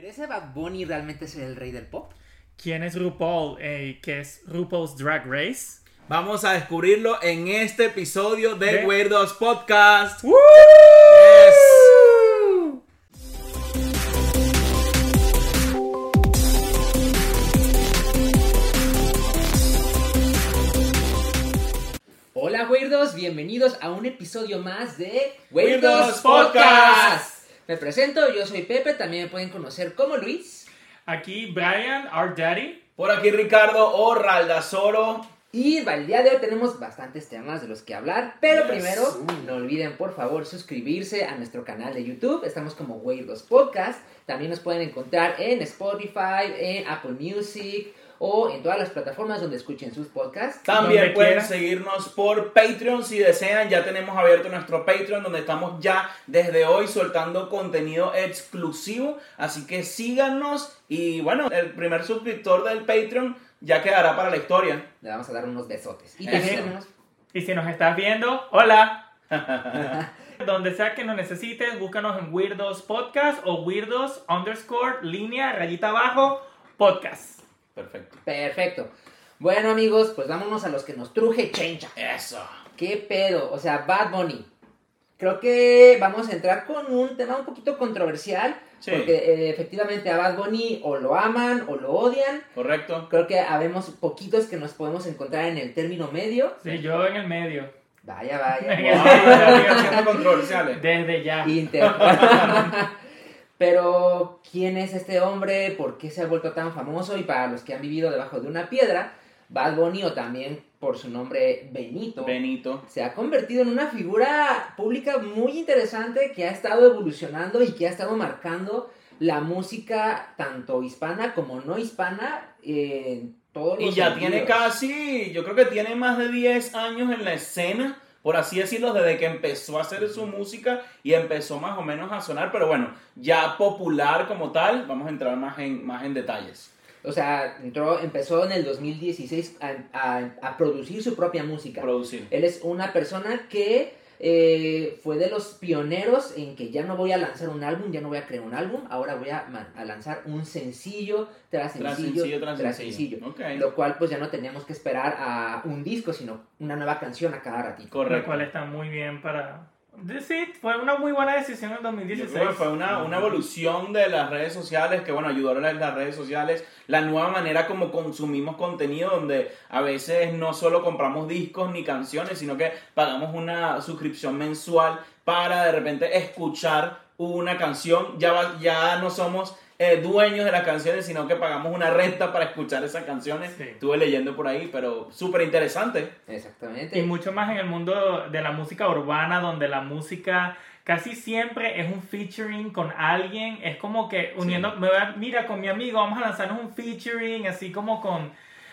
¿Merece Bad Bunny realmente ser el rey del pop? ¿Quién es RuPaul? Eh, ¿Qué es RuPaul's Drag Race? Vamos a descubrirlo en este episodio de De- Weirdos Podcast. ¡Woo! Hola, Weirdos, bienvenidos a un episodio más de Weirdos Podcast. Me presento, yo soy Pepe, también me pueden conocer como Luis. Aquí Brian, our daddy. Por aquí Ricardo Orraldazoro. Y el día de hoy tenemos bastantes temas de los que hablar, pero Yes. primero no olviden por favor suscribirse a nuestro canal de YouTube, estamos como Weirdos Podcast, también nos pueden encontrar en Spotify, en Apple Music o en todas las plataformas donde escuchen sus podcasts. También pueden seguirnos por Patreon si desean. Ya tenemos abierto nuestro Patreon donde estamos ya desde hoy soltando contenido exclusivo. Así que síganos. Y bueno, el primer suscriptor del Patreon ya quedará para la historia. Le vamos a dar unos besotes. Y tenemos Y si nos estás viendo, hola. Donde sea que nos necesites, búscanos en Weirdos Podcast o Weirdos underscore línea rayita abajo podcast. Perfecto. Perfecto. Bueno amigos, pues vámonos a los que nos truje chencha. Eso. ¿Qué pedo? O sea, Bad Bunny. Creo que vamos a entrar con un tema un poquito controversial. Sí. Porque eh, efectivamente a Bad Bunny o lo aman o lo odian. Correcto. Creo que habemos poquitos que nos podemos encontrar en el término medio. Sí, yo en el medio. Vaya, Wow, vaya. ya siguen siendo controversiales. Desde ya. Inter. Pero, ¿quién es este hombre? ¿Por qué se ha vuelto tan famoso? Y para los que han vivido debajo de una piedra, Bad Bunny, o también por su nombre Benito, Benito. se ha convertido en una figura pública muy interesante que ha estado evolucionando y que ha estado marcando la música tanto hispana como no hispana en todos los Y ya tiene casi, yo creo que tiene más de 10 años en la escena, por así decirlo, desde que empezó a hacer su música y empezó más o menos a sonar, pero bueno, ya popular como tal, vamos a entrar más en, más en detalles. O sea, entró, empezó en el 2016 a, a- a producir su propia música. Producir. Él es una persona que eh, fue de los pioneros en que ya no voy a lanzar un álbum, ya no voy a crear un álbum, ahora voy a, lanzar un sencillo tras Tras sencillo, tras tras sencillo. Lo cual pues ya no teníamos que esperar a un disco, sino una nueva canción a cada ratito. Lo Correcto. cual está muy bien para... Sí, fue una muy buena decisión en Yo 2016. creo que fue una, una evolución de las redes sociales, que bueno, ayudaron a las redes sociales, la nueva manera como consumimos contenido, donde a veces no solo compramos discos ni canciones, sino que pagamos una suscripción mensual para de repente escuchar una canción. Ya, va- ya no somos eh, dueños de las canciones, sino que pagamos una renta para escuchar esas canciones. Sí. Estuve leyendo por ahí, pero súper interesante. Exactamente. Y mucho más en el mundo de la música urbana, donde la música casi siempre es un featuring con alguien. Es como que uniendo, me voy a- mira, con mi amigo vamos a lanzarnos un featuring, así como con...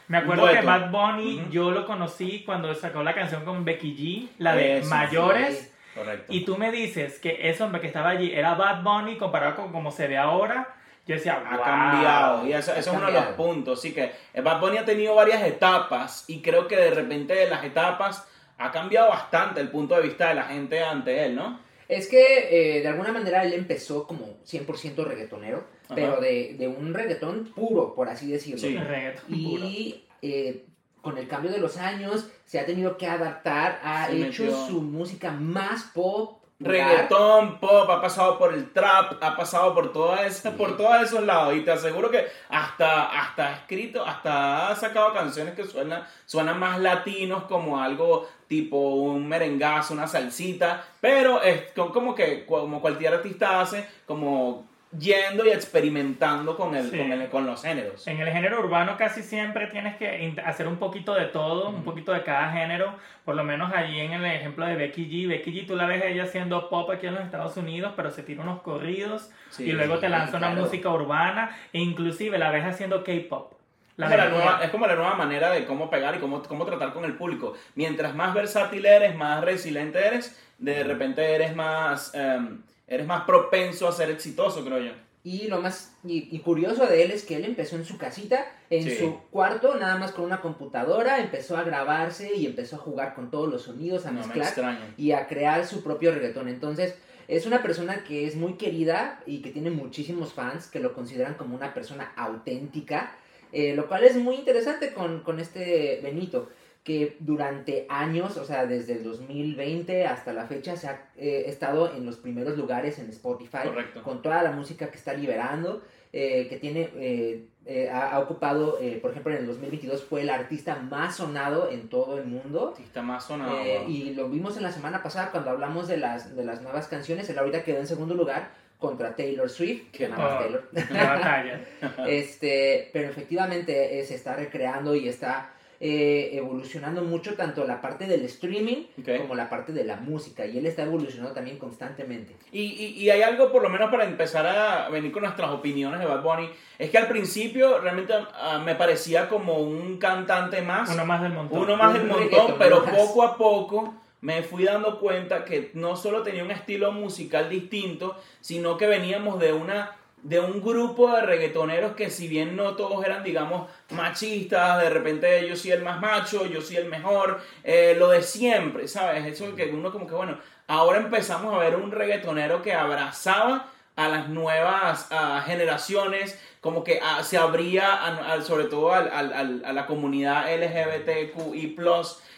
Me acuerdo que. Bad Bunny, yo lo conocí cuando sacó la canción con Becky G, la de Eso, Mayores. sí. Correcto. Y tú me dices que ese hombre que estaba allí era Bad Bunny comparado con como se ve ahora. Yo decía, ha "Wow". cambiado y eso, eso Ha es uno de los puntos así que eh, Bad Bunny ha tenido varias etapas y creo que de repente de las etapas ha cambiado bastante el punto de vista de la gente ante él ¿no? Es que eh, de alguna manera él empezó como 100% reggaetonero, Ajá. pero de, de un reggaetón puro, por así decirlo. Sí. Reggaetón puro. Y eh, con el cambio de los años se ha tenido que adaptar, ha Se hecho metió- su música más pop. Reggaetón pop ha pasado por el trap ha pasado por toda esa, por todos esos lados. Y te aseguro que hasta hasta ha escrito hasta ha sacado canciones que suenan suenan más latinos como algo tipo un merengazo una salsita. Pero es co- como que como cualquier artista hace como yendo y experimentando con el, Sí. con, el con los géneros En el género urbano casi siempre tienes que hacer un poquito de todo, un poquito de cada género. Por lo menos allí en el ejemplo de Becky G. Becky G, tú la ves ella haciendo pop aquí en los Estados Unidos, pero se tira unos corridos Sí, y luego te lanza una música urbana e inclusive la ves haciendo K-pop. La Es como, la ves- nueva, es como la nueva manera de cómo pegar y cómo, cómo tratar con el público. Mientras más versátil eres, más resiliente eres, de repente eres más, em, eres más propenso a ser exitoso, creo yo. Y lo más y, y curioso de él es que él empezó en su casita, en Sí. su cuarto, nada más con una computadora, empezó a grabarse y empezó a jugar con todos los sonidos, a No me mezclar extraña. y a crear su propio reggaetón. Entonces, Es una persona que es muy querida y que tiene muchísimos fans que lo consideran como una persona auténtica, eh, lo cual es muy interesante con, con este Benito que durante años, o sea, desde el 2020 hasta la fecha, se ha eh, estado en los primeros lugares en Spotify Correcto. con toda la música que está liberando, eh, que tiene, eh, eh, ha, ha ocupado, eh, por ejemplo, en el 2022 fue el artista más sonado en todo el mundo. Está más sonado. Eh, y lo vimos en la semana pasada cuando hablamos de las, de las nuevas canciones. Él ahorita quedó en segundo lugar contra Taylor Swift, que nada más. Taylor. Una batalla. este, pero efectivamente se está recreando y está eh, evolucionando mucho tanto la parte del streaming como la parte de la música. Y él está evolucionando también constantemente. Y, y, y hay algo, por lo menos, para empezar a venir con nuestras opiniones de Bad Bunny. Es que al principio realmente ah, me parecía como un cantante más. Uno más del montón. uno más del montón, pero más. poco a poco me fui dando cuenta que no solo tenía un estilo musical distinto, sino que veníamos de una de un grupo de reggaetoneros que si bien no todos eran, digamos, machistas, de repente yo soy el más macho, yo soy el mejor, eh, lo de siempre, ¿sabes? Eso que uno como que, bueno, ahora empezamos a ver un reggaetonero que abrazaba a las nuevas generaciones, como que ah, se abría sobre todo a la comunidad LGBTQI+.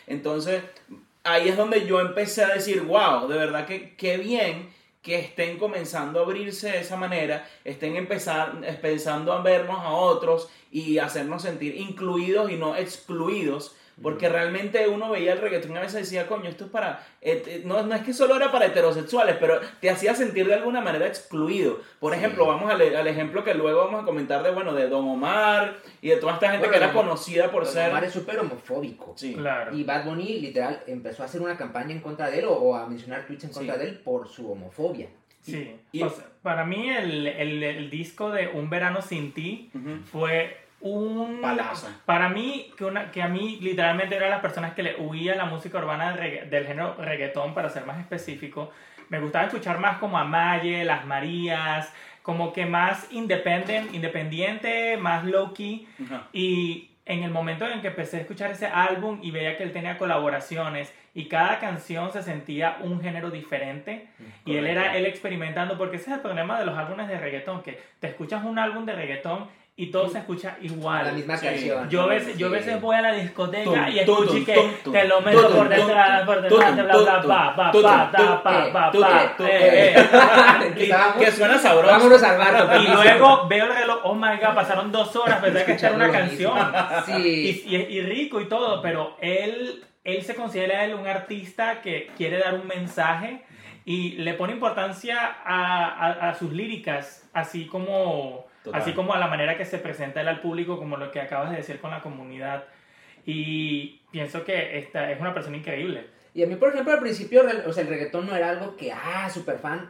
Entonces, ahí es donde yo empecé a decir, wow, de verdad que qué bien que estén comenzando a abrirse de esa manera, estén empezar, empezando a vernos a otros y hacernos sentir incluidos y no excluidos, porque realmente uno veía el reggaetón y a veces decía, coño, esto es para, eh, eh, no, no es que solo era para heterosexuales, pero te hacía sentir de alguna manera excluido. Por Sí. ejemplo, vamos al, al ejemplo que luego vamos a comentar de, bueno, de Don Omar y de toda esta gente Bueno, que era conocida por Don ser... Omar es súper homofóbico. Sí. Claro. Y Bad Bunny literal empezó a hacer una campaña en contra de él o, o a mencionar tweets en contra Sí. de él por su homofobia. Sí. Y- O sea, para mí el, el, el disco de Un verano sin ti fue un... Palazo. Para mí, que, una, que a mí literalmente era las personas que le huía la música urbana del, regga- del género reggaetón, para ser más específico. Me gustaba escuchar más como a Maye, Las Marías, como que más independent, independiente, más low-key. Y en el momento en que empecé a escuchar ese álbum y veía que él tenía colaboraciones y cada canción se sentía un género diferente y él era él experimentando porque ese es el problema de los álbumes de reggaetón que te escuchas un álbum de reggaetón y todo se escucha igual. La misma Sí. canción. Yo a veces, yo veces voy a la discoteca Tum, y escucho tum, que tum, te lo meto por detrás, por detrás, bla, bla, pa, pa, pa, pa, pa. Que suena sabroso. Vámonos al bar. Y luego veo el reloj, oh my god, pasaron dos horas, pensé que era una canción. Y, Sí. y, y rico y todo, pero él, él se considera él un artista que quiere dar un mensaje y le pone importancia a, a- a sus líricas, así como, Total. así como a la manera que se presenta él al público, como lo que acabas de decir con la comunidad. Y pienso que esta es una persona increíble. Y a mí, por ejemplo, al principio, o sea, el reggaetón no era algo que, ah, súper fan.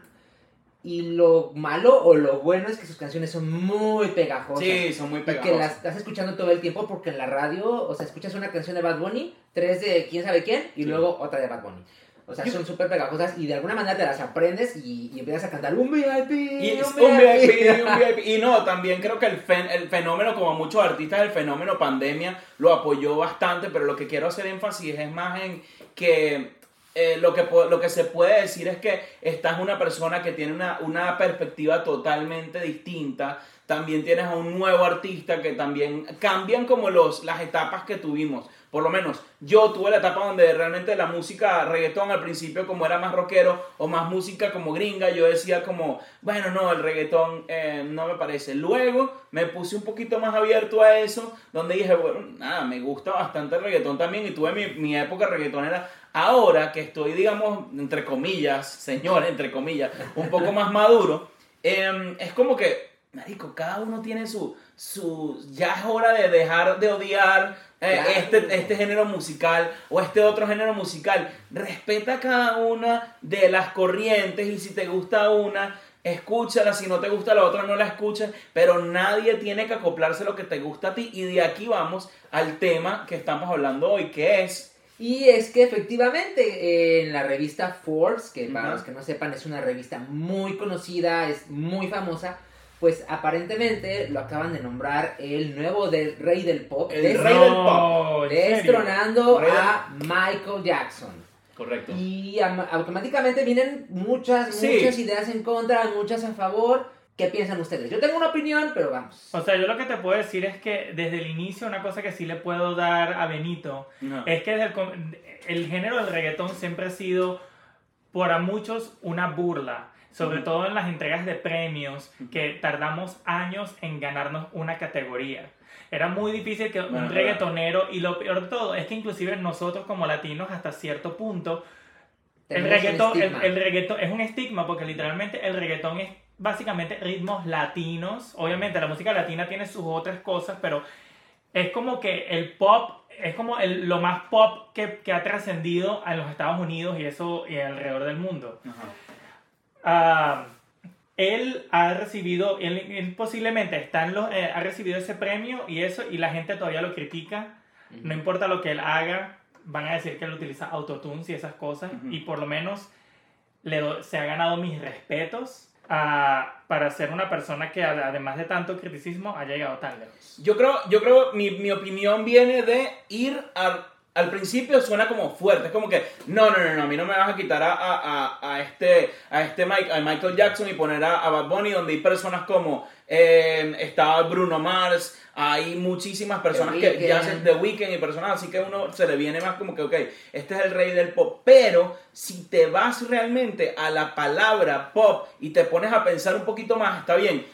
Y lo malo o lo bueno es que sus canciones son muy pegajosas. Sí, son muy Y que las pegajosas. estás escuchando todo el tiempo porque en la radio, o sea, escuchas una canción de Bad Bunny, tres de quién sabe quién, y Sí. luego otra de Bad Bunny. O sea, son súper pegajosas y de alguna manera te las aprendes y, y empiezas a cantar un VIP, Y un un VIP. VIP, un VIP. Y no, también creo que el, fen- el fenómeno, como muchos artistas, el fenómeno pandemia lo apoyó bastante, pero lo que quiero hacer énfasis es más en que eh, lo, que lo que se puede decir es que esta es una persona que tiene una, una perspectiva totalmente distinta. También tienes a un nuevo artista que también cambian como los, las etapas que tuvimos. Por lo menos yo tuve la etapa donde realmente la música reggaetón al principio como era más rockero o más música como gringa, yo decía como, bueno, no, el reggaetón eh, no me parece. Luego me puse un poquito más abierto a eso, donde dije, bueno, nada, me gusta bastante el reggaetón también y tuve mi, mi época reggaetonera. Ahora que estoy, digamos, entre comillas, señor, entre comillas, un poco más maduro, em, es como que, marico, cada uno tiene su, su, ya es hora de dejar de odiar Claro. este, este género musical o este otro género musical. Respeta cada una de las corrientes y si te gusta una, escúchala, si no te gusta la otra, no la escuches, pero nadie tiene que acoplarse a lo que te gusta a ti y de aquí vamos al tema que estamos hablando hoy, que es... Y es que efectivamente eh, en la revista Forbes, que para los que no sepan es una revista muy conocida, es muy famosa, pues aparentemente lo acaban de nombrar el nuevo del rey del pop, El des- rey del pop. Destronando a Michael Jackson. Correcto. Y am- automáticamente vienen muchas, Sí. muchas ideas en contra, muchas a favor. ¿Qué piensan ustedes? Yo tengo una opinión, pero vamos. O sea, yo lo que te puedo decir es que desde el inicio una cosa que sí le puedo dar a Benito es que desde el, com- el género del reggaetón siempre ha sido para muchos una burla, sobre todo en las entregas de premios, que tardamos años en ganarnos una categoría. Era muy difícil que un reggaetonero, y lo peor de todo es que inclusive nosotros como latinos hasta cierto punto, el reggaetón, el, el reggaetón es un estigma porque literalmente el reggaetón es básicamente ritmos latinos. Obviamente la música latina tiene sus otras cosas, pero es como que el pop es como el- lo más pop que, que ha trascendido en los Estados Unidos y eso y alrededor del mundo. Ajá. Ah, él ha recibido, él, él posiblemente está en los, eh, ha recibido ese premio y eso y la gente todavía lo critica. No importa lo que él haga, van a decir que él utiliza autotunes y esas cosas. Ujú. Y por lo menos le se ha ganado mis respetos ah, para ser una persona que además de tanto criticismo ha llegado tan lejos. Yo creo, yo creo mi, mi opinión viene de ir a- al principio suena como fuerte, es como que no, no, no, no, a mí no me vas a quitar a, a, a- este, a este Mike, a Michael Jackson y poner a, a Bad Bunny donde hay personas como eh, está Bruno Mars, hay muchísimas personas The que ya hacen The Weeknd y personas así que uno se le viene más como que, ok, este es el rey del pop, pero si te vas realmente a la palabra pop y te pones a pensar un poquito más, está bien,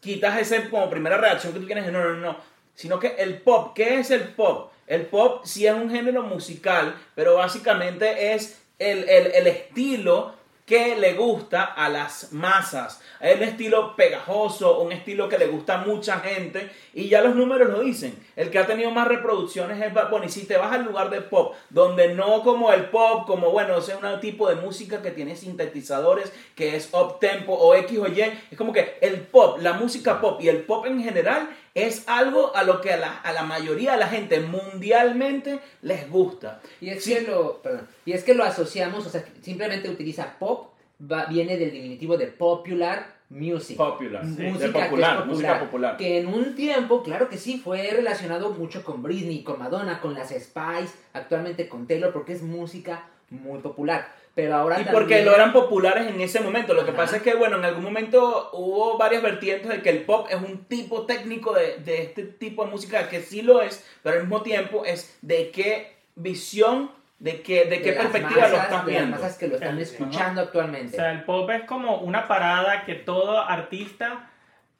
quitas ese como primera reacción que tú tienes, no, no, no, sino que el pop, ¿qué es el pop? El pop sí es un género musical, pero básicamente es el, el- el estilo que le gusta a las masas. Es un estilo pegajoso, un estilo que le gusta a mucha gente y ya los números lo dicen. El que ha tenido más reproducciones es Bad Bunny. Si te vas al lugar de pop, donde no como el pop, como bueno, ese es un tipo de música que tiene sintetizadores, que es up tempo o X o Y, es como que el pop, la música pop y el pop en general es algo a lo que a la, a la mayoría de la gente mundialmente les gusta. Y es, Sí. que lo, perdón, y es que lo asociamos, o sea, simplemente utiliza pop, va- viene del diminutivo de popular music. Popular, sí, música es popular, música popular. Que en un tiempo, claro que sí, fue relacionado mucho con Britney, con Madonna, con las Spice, actualmente con Taylor, porque es música muy popular. Pero ahora Y porque también- no eran populares en ese momento. Lo que Ajá. pasa es que, bueno, en algún momento hubo varias vertientes de que el pop es un tipo técnico de, de este tipo de música que sí lo es, pero al mismo tiempo es de qué visión, de qué, de qué de perspectiva lo masas, estás de las viendo. masas que lo están escuchando O actualmente. sea, el pop es como una parada que todo artista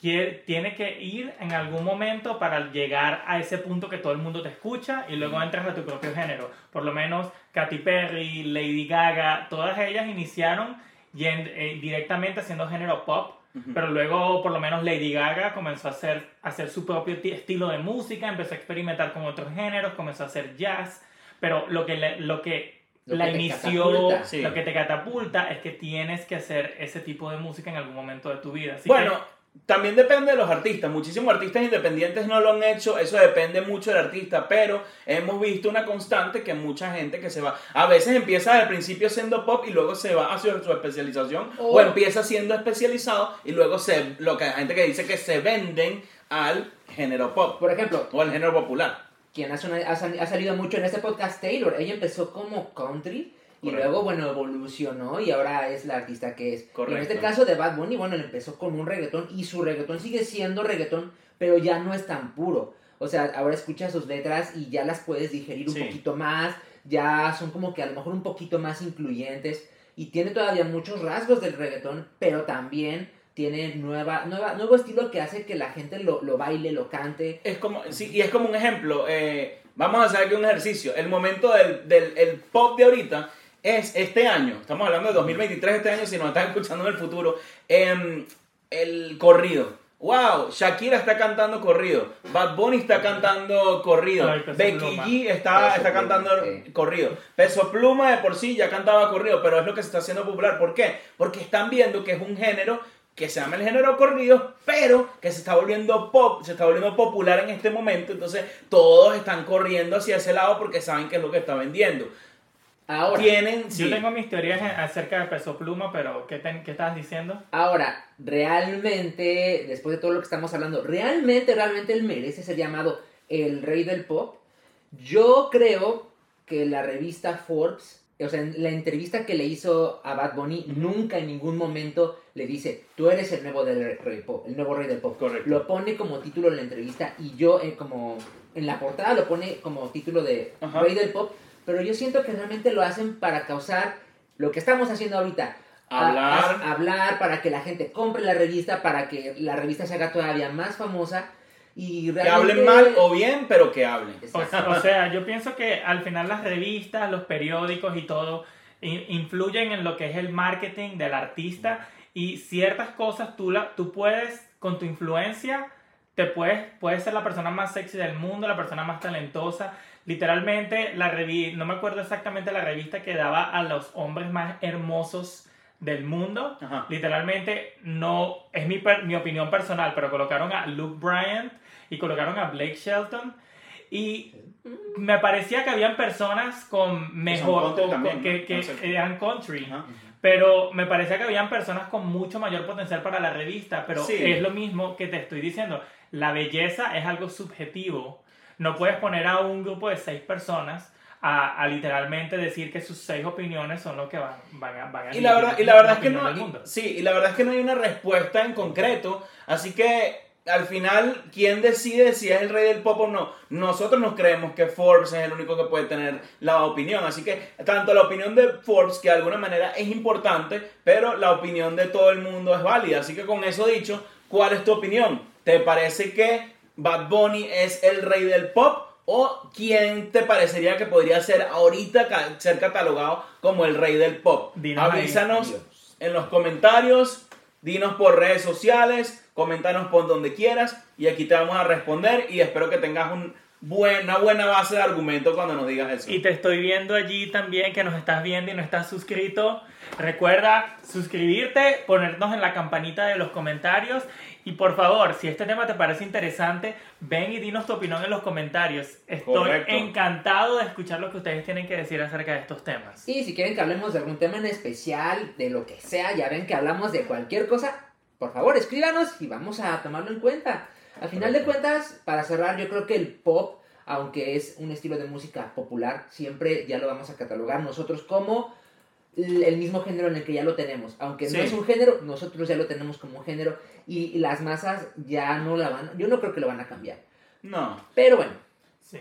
quiere- tiene que ir en algún momento para llegar a ese punto que todo el mundo te escucha y luego entras a tu propio género. Por lo menos Katy Perry, Lady Gaga, todas ellas iniciaron yen- eh, directamente haciendo género pop, pero luego por lo menos Lady Gaga comenzó a hacer, a hacer su propio ti- estilo de música, empezó a experimentar con otros géneros, comenzó a hacer jazz, pero lo que, le- lo que Lo la que inició. Sí. lo que te catapulta es que tienes que hacer ese tipo de música en algún momento de tu vida. Así Bueno, también depende de los artistas. Muchísimos artistas independientes no lo han hecho. Eso depende mucho del artista. Pero hemos visto una constante que mucha gente que se va. A veces empieza al principio siendo pop y luego se va hacia su especialización. O, O- empieza siendo especializado y luego se. Lo que hay gente que dice que se venden al género pop Por ejemplo, o al género popular. quien ha salido mucho en este podcast, Taylor. Ella empezó como country y Correcto. luego, bueno, evolucionó y ahora es la artista que es. Y en Correcto. este caso de Bad Bunny, bueno, él empezó con un reggaetón y su reggaetón sigue siendo reggaetón, pero ya no es tan puro. O sea, ahora escuchas sus letras y ya las puedes digerir un Sí. poquito más, ya son como que a lo mejor un poquito más incluyentes y tiene todavía muchos rasgos del reggaetón, pero también tiene nueva, nueva, nuevo estilo que hace que la gente lo, lo baile, lo cante. Es como, sí, y es como un ejemplo. eh, vamos a hacer aquí un ejercicio. El momento del, del el pop de ahorita es este año. Estamos hablando de 2023, este año, si nos están escuchando en el futuro. em, el corrido. Wow, Shakira está cantando corrido. Bad Bunny está cantando corrido. Ay, Becky Pluma. G está, está Pluma, cantando corrido. Peso Pluma de por sí ya cantaba corrido, pero es lo que se está haciendo popular. ¿Por qué? Porque están viendo que es un género que se llama el género corrido, pero que se está volviendo pop, se está volviendo popular en este momento. Entonces todos están corriendo hacia ese lado porque saben que es lo que está vendiendo. Ahora, Tienen, sí, Yo tengo mis teorías acerca de Peso Pluma, pero ¿qué, te- qué estabas diciendo? Ahora, realmente, después de todo lo que estamos hablando, realmente, realmente él merece ser llamado el rey del pop. Yo creo que la revista Forbes o sea, en la entrevista que le hizo a Bad Bunny, nunca en ningún momento le dice, tú eres el nuevo, del rey pop, el nuevo rey del pop. Correcto. Lo pone como título en la entrevista y yo eh, como en la portada lo pone como título de Ajá. rey del pop, pero yo siento que realmente lo hacen para causar lo que estamos haciendo ahorita. A- Hablar. a- hablar para que la gente compre la revista, para que la revista se haga todavía más famosa y Que realmente... hablen mal o bien, pero que hablen. O, o sea, yo pienso que al final las revistas, los periódicos y todo in- influyen en lo que es el marketing del artista y ciertas cosas tú, la, tú puedes, con tu influencia, te puedes, puedes ser la persona más sexy del mundo, la persona más talentosa. Literalmente, la revi no me acuerdo exactamente la revista que daba a los hombres más hermosos del mundo. Ajá. Literalmente, no, es mi, per- mi opinión personal, pero colocaron a Luke Bryant y colocaron a Blake Shelton. Y me parecía que habían personas con mejor, o- también, que, que No eran country. Ajá. Pero me parecía que habían personas con mucho mayor potencial para la revista, pero Sí. es lo mismo que te estoy diciendo. La belleza es algo subjetivo. No puedes poner a un grupo de seis personas a, a literalmente decir que sus seis opiniones son lo que van, van a, van a Y la verdad, y la verdad es que no, mundo. sí, y la verdad es que no hay una respuesta en concreto, así que al final, ¿quién decide si es el rey del pop o no? Nosotros nos creemos que Forbes es el único que puede tener la opinión, así que tanto la opinión de Forbes, que de alguna manera es importante, pero la opinión de todo el mundo es válida, así que con eso dicho, ¿cuál es tu opinión? ¿Te parece que Bad Bunny es el rey del pop? ¿O quién te parecería que podría ser ahorita ca- ser catalogado como el rey del pop? Dinos. Avísanos Dios. en los comentarios, dinos por redes sociales, coméntanos por donde quieras y aquí te vamos a responder y espero que tengas un buen- una buena base de argumento cuando nos digas eso. Y te estoy viendo allí también que nos estás viendo y no estás suscrito. Recuerda suscribirte, ponernos en la campanita de los comentarios y por favor, si este tema te parece interesante, ven y dinos tu opinión en los comentarios. Estoy Correcto. encantado de escuchar lo que ustedes tienen que decir acerca de estos temas. Y si quieren que hablemos de algún tema en especial, de lo que sea, ya ven que hablamos de cualquier cosa, por favor escríbanos y vamos a tomarlo en cuenta. Al final de cuentas, para cerrar, yo creo que el pop, aunque es un estilo de música popular, siempre ya lo vamos a catalogar nosotros como el mismo género en el que ya lo tenemos. Aunque no es un género, nosotros ya lo tenemos como un género y las masas ya no la van, yo no creo que lo van a cambiar. No. Pero bueno, Sí.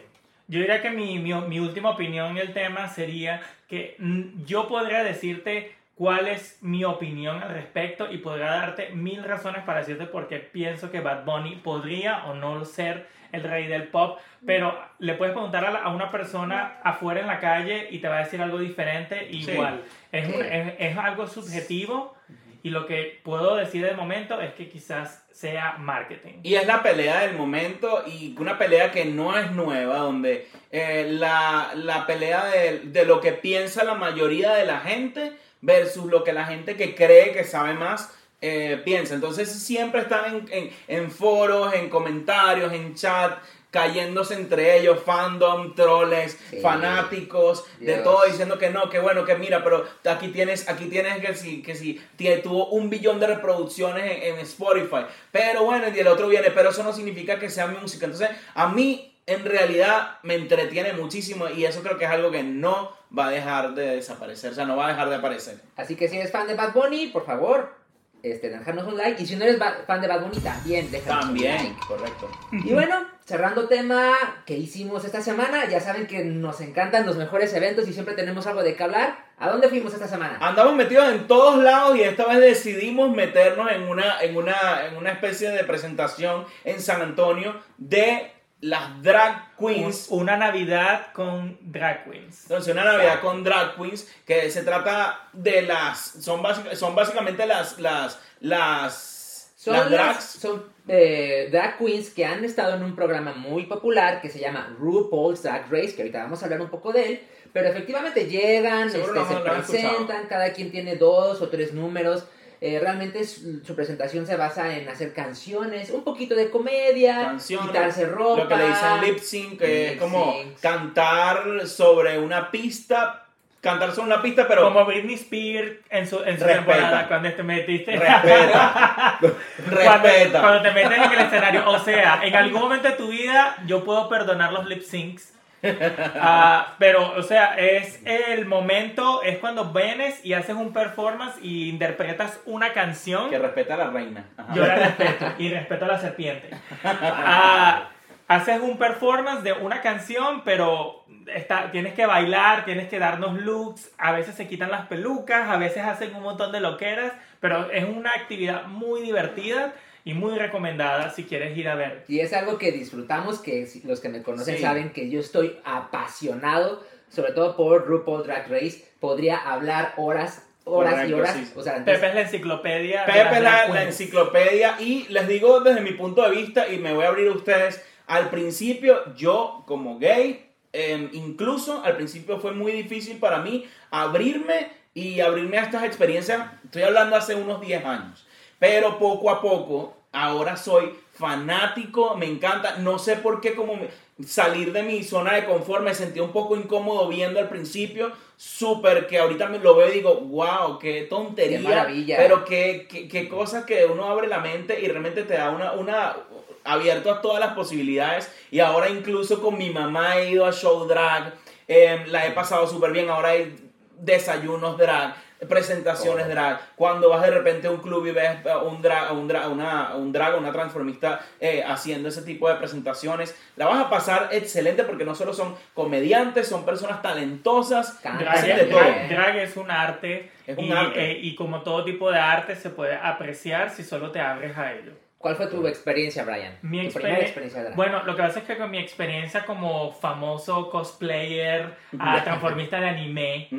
Yo diría que mi, mi, mi última opinión en el tema sería que mm, yo podría decirte cuál es mi opinión al respecto y podría darte mil razones para decirte por qué pienso que Bad Bunny podría o no ser el rey del pop, pero le puedes preguntar a, la- a una persona afuera en la calle y te va a decir algo diferente Sí. igual. Es, un- es, es algo subjetivo y lo que puedo decir de momento es que quizás sea marketing. Y es la pelea del momento y una pelea que no es nueva, donde eh, la, la pelea de, de lo que piensa la mayoría de la gente versus lo que la gente que cree que sabe más eh, piensa. Entonces siempre están en, en- en foros, en comentarios, en chat, cayéndose entre ellos, fandom, troles, Sí. fanáticos, de todo, diciendo que no, que bueno, que mira, pero aquí tienes, aquí tienes que si, que si tuvo un billón de reproducciones en, en Spotify. Pero bueno, y el otro viene, pero eso no significa que sea música. Entonces, a mí en realidad me entretiene muchísimo y eso creo que es algo que no va a dejar de desaparecer, o sea, no va a dejar de aparecer. Así que si eres fan de Bad Bunny, por favor, este, dejarnos un like. Y si no eres fan de Bad Bunny, también déjanos un También, like. correcto. Y bueno, cerrando tema que hicimos esta semana, ya saben que nos encantan los mejores eventos y siempre tenemos algo de qué hablar. ¿A dónde fuimos esta semana? Andamos metidos en todos lados y esta vez decidimos meternos en una, en una, en una especie de presentación en San Antonio de las drag queens. Un- una Navidad con drag queens. Entonces, una Navidad con drag queens que se trata de las. Son, básica- son básicamente las. Las. Las. Son, las las- drags. son eh, drag queens que han estado en un programa muy popular que se llama RuPaul's Drag Race, que ahorita vamos a hablar un poco de él. Pero efectivamente llegan, este, se presentan, cada quien tiene dos o tres números. Eh, realmente su, su presentación se basa en hacer canciones, un poquito de comedia, Canciones, quitarse ropa. Lo que le dicen lip sync, que es como cantar sobre una pista. Cantar sobre una pista, pero. Como Britney Spears en su, en su temporada, cuando te metiste. Respeta. Cuando, respeta. cuando te metes en el escenario. O sea, en algún momento de tu vida yo puedo perdonar los lip syncs Ah, pero, o sea, es el momento, es cuando vienes y haces un performance y interpretas una canción. Que respeta a la reina. Ajá. Yo la respeto y respeto a la serpiente. Ah, haces un performance de una canción, pero está, tienes que bailar, tienes que darnos looks, a veces se quitan las pelucas, a veces hacen un montón de loqueras, pero es una actividad muy divertida y muy recomendada si quieres ir a ver. Y es algo que disfrutamos, que los que me conocen Sí. saben que yo estoy apasionado, sobre todo por RuPaul Drag Race. Podría hablar horas, horas y Correcto, horas. sí. O sea, entonces- Pepe es la enciclopedia. Pepe las la, la enciclopedia y les digo desde mi punto de vista y me voy a abrir a ustedes. Al principio yo como gay, eh, incluso al principio fue muy difícil para mí abrirme y abrirme a estas experiencias. Estoy hablando hace unos 10 años. Pero poco a poco, ahora soy fanático, me encanta. No sé por qué como salir de mi zona de confort me sentí un poco incómodo viendo al principio. Súper que ahorita me lo veo y digo, wow, qué tontería. Qué maravilla. Pero qué, qué, qué cosa que uno abre la mente y realmente te da una, una abierto a todas las posibilidades. Y ahora incluso con mi mamá he ido a show drag, eh, la he pasado súper bien. Ahora hay desayunos drag, presentaciones Oh. drag. Cuando vas de repente a un club y ves a un drag, a un drag, una, un drag, una transformista eh, haciendo ese tipo de presentaciones, la vas a pasar excelente porque no solo son comediantes, son personas talentosas. Drag, de todo. drag- drag es un arte. Es un y, arte. eh, y como todo tipo de arte se puede apreciar si solo te abres a ello. ¿Cuál fue tu experiencia, Brian? Mi tu primera experien- experiencia drag. Bueno, lo que pasa es que con mi experiencia como famoso cosplayer, ah, transformista de anime,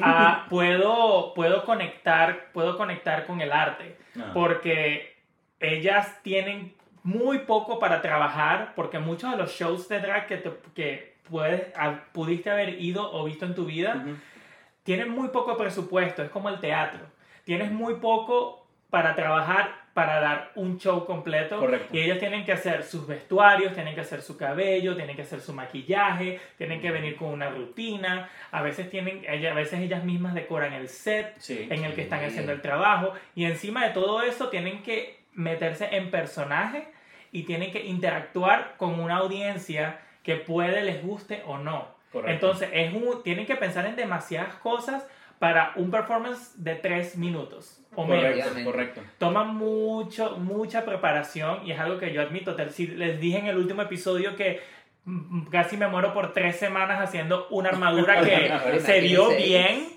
ah, puedo, puedo, conectar, puedo conectar con el arte. Ah. Porque ellas tienen muy poco para trabajar, porque muchos de los shows de drag que, te- que puedes, pudiste haber ido o visto en tu vida, Ujú. tienen muy poco presupuesto, es como el teatro. Tienes muy poco para trabajar para dar un show completo Correcto. y ellos tienen que hacer sus vestuarios, tienen que hacer su cabello, tienen que hacer su maquillaje, tienen que venir con una rutina, a veces tienen a veces ellas mismas decoran el set Sí. en el que están haciendo el trabajo y encima de todo eso tienen que meterse en personaje y tienen que interactuar con una audiencia que puede les guste o no. Correcto. Entonces, es un, tienen que pensar en demasiadas cosas para un performance de tres minutos o menos. Correcto. Toma mucho, mucha preparación y es algo que yo admito. Les dije en el último episodio que mm, casi me muero por tres semanas haciendo una armadura que se vio imagínense. bien,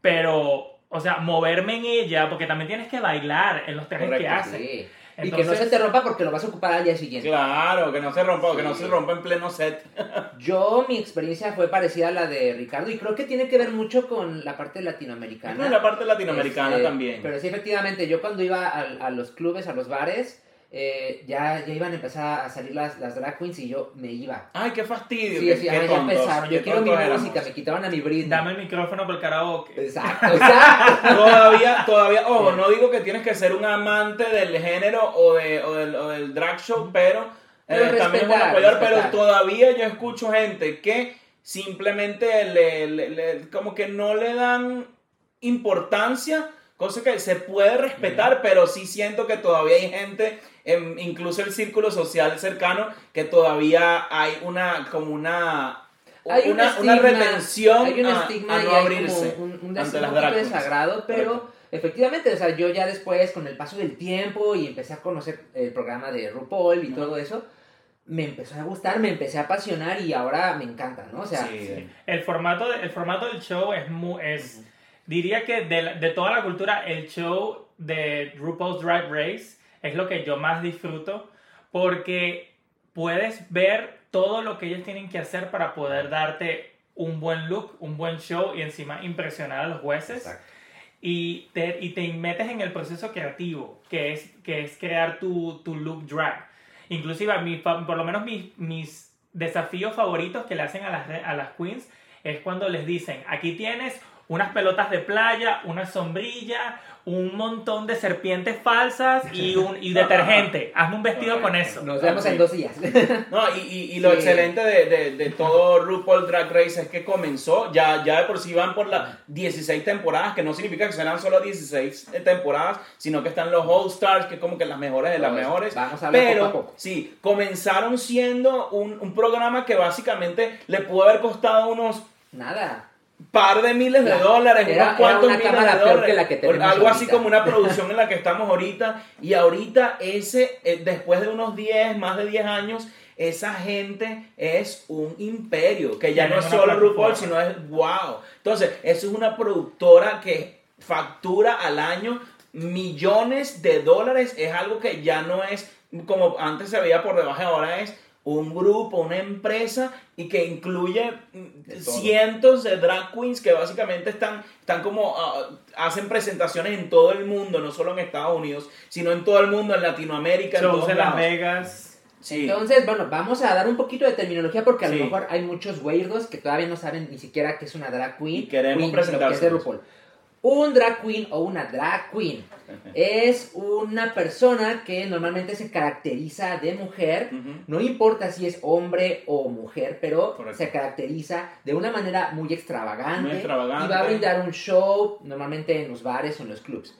pero, o sea, moverme en ella, porque también tienes que bailar en los trajes que Correcto, hacen. Y que no se te rompa porque lo vas a ocupar al día siguiente. Claro, que no se rompa, que no se rompa en pleno set. Yo, mi experiencia fue parecida a la de Ricardo y creo que tiene que ver mucho con la parte latinoamericana. con la parte latinoamericana Este, también. Pero sí, efectivamente, yo cuando iba a, a los clubes, a los bares, eh, ya, ya iban a empezar a salir las, las drag queens y yo me iba. Ay, qué fastidio. Sí, sí, qué ya empezaron. Yo quiero mi éramos. música, me quitaban a mi Britney. Dame el micrófono para el karaoke. Exacto, exacto. Todavía, todavía, ojo, no digo que tienes que ser un amante del género o, de, o, del, o del drag show, pero, eh, también es bueno respetar, apoyar, pero todavía yo escucho gente que simplemente le, le- le- como que no le dan importancia, cosa que se puede respetar, pero sí siento que todavía hay gente, en- incluso el círculo social cercano, que todavía hay una, como una... Hay un una, una estigma, retención hay un a- estigma a, y no hay abrirse como un, un, ante las un desagrado, pero Correcto. efectivamente, o sea, yo ya después, con el paso del tiempo y empecé a conocer el programa de RuPaul y Ujú. todo eso, me empezó a gustar, me empecé a apasionar y ahora me encanta, ¿no? O sea, Sí. El formato, de- el formato del show es muy, es, diría que de, de toda la cultura, el show de RuPaul's Drag Race es lo que yo más disfruto porque puedes ver todo lo que ellos tienen que hacer para poder darte un buen look, un buen show y encima impresionar a los jueces Exacto. y te, y te metes en el proceso creativo, que es, que es crear tu, tu look drag. Inclusive, por lo menos mis, mis desafíos favoritos que le hacen a las, a las queens es cuando les dicen, aquí tienes unas pelotas de playa, una sombrilla, un montón de serpientes falsas y, un, y detergente. Hazme un vestido con eso. Nos vemos en dos días. No, y, y, y lo Sí. excelente de, de, de todo RuPaul Drag Race es que comenzó, ya, ya de por sí van por las 16 temporadas, que no significa que serán solo 16 temporadas, sino que están los All Stars, que es como que las mejores de las mejores. Vamos a Pero, poco a poco. sí, comenzaron siendo un, un programa que básicamente le pudo haber costado unos Nada. Par de miles de dólares, Era- unos cuantos una miles cámara de peor dólares. que la que tenemos Algo así como una producción en la que estamos ahorita. Y ahorita ese, eh, después de unos 10, más de 10 años, esa gente es un imperio, que ya no Tienen es solo RuPaul, sino es wow. Entonces, eso es una productora que factura al año millones de dólares. Es algo que ya no es como antes se veía por debajo, ahora es un grupo, una empresa y que incluye mm, De cientos de drag queens que básicamente están, están como, ah, hacen presentaciones en todo el mundo, no solo en Estados Unidos, sino en todo el mundo, en Latinoamérica, en todos en Las. Vegas. Sí. Entonces, bueno, vamos a dar un poquito de terminología porque a Sí. lo mejor hay muchos weirdos que todavía no saben ni siquiera que es una drag queen. Y queremos queen, lo que es de. RuPaul. Un drag queen o una drag queen es una persona que normalmente se caracteriza de mujer. No importa si es hombre o mujer, pero Correcto. se caracteriza de una manera muy extravagante, Muy extravagante. y va a brindar un show normalmente en los bares o en los clubs.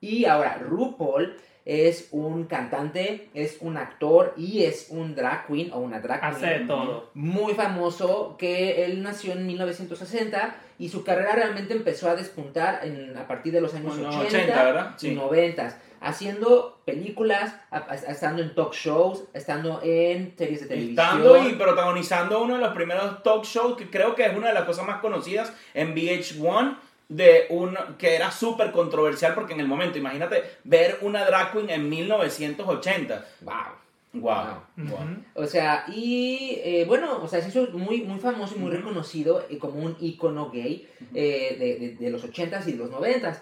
Y ahora, RuPaul es un cantante, es un actor y es un drag queen o una drag Hace queen de todo. muy famoso que él nació en 1960 y su carrera realmente empezó a despuntar en, a partir de los años Bueno, 80, 80, ¿verdad? y Sí. 90 haciendo películas, a- a- estando en talk shows, estando en series de televisión. Estando y protagonizando uno de los primeros talk shows que creo que es una de las cosas más conocidas en VH1 de un que era súper controversial porque en el momento, imagínate ver una drag queen en 1980. Wow. Wow. Ujú. O sea, y eh, bueno, o sea, se hizo muy, muy famoso y muy reconocido eh, como un icono gay eh, de, de- de los 80s y de los 90s.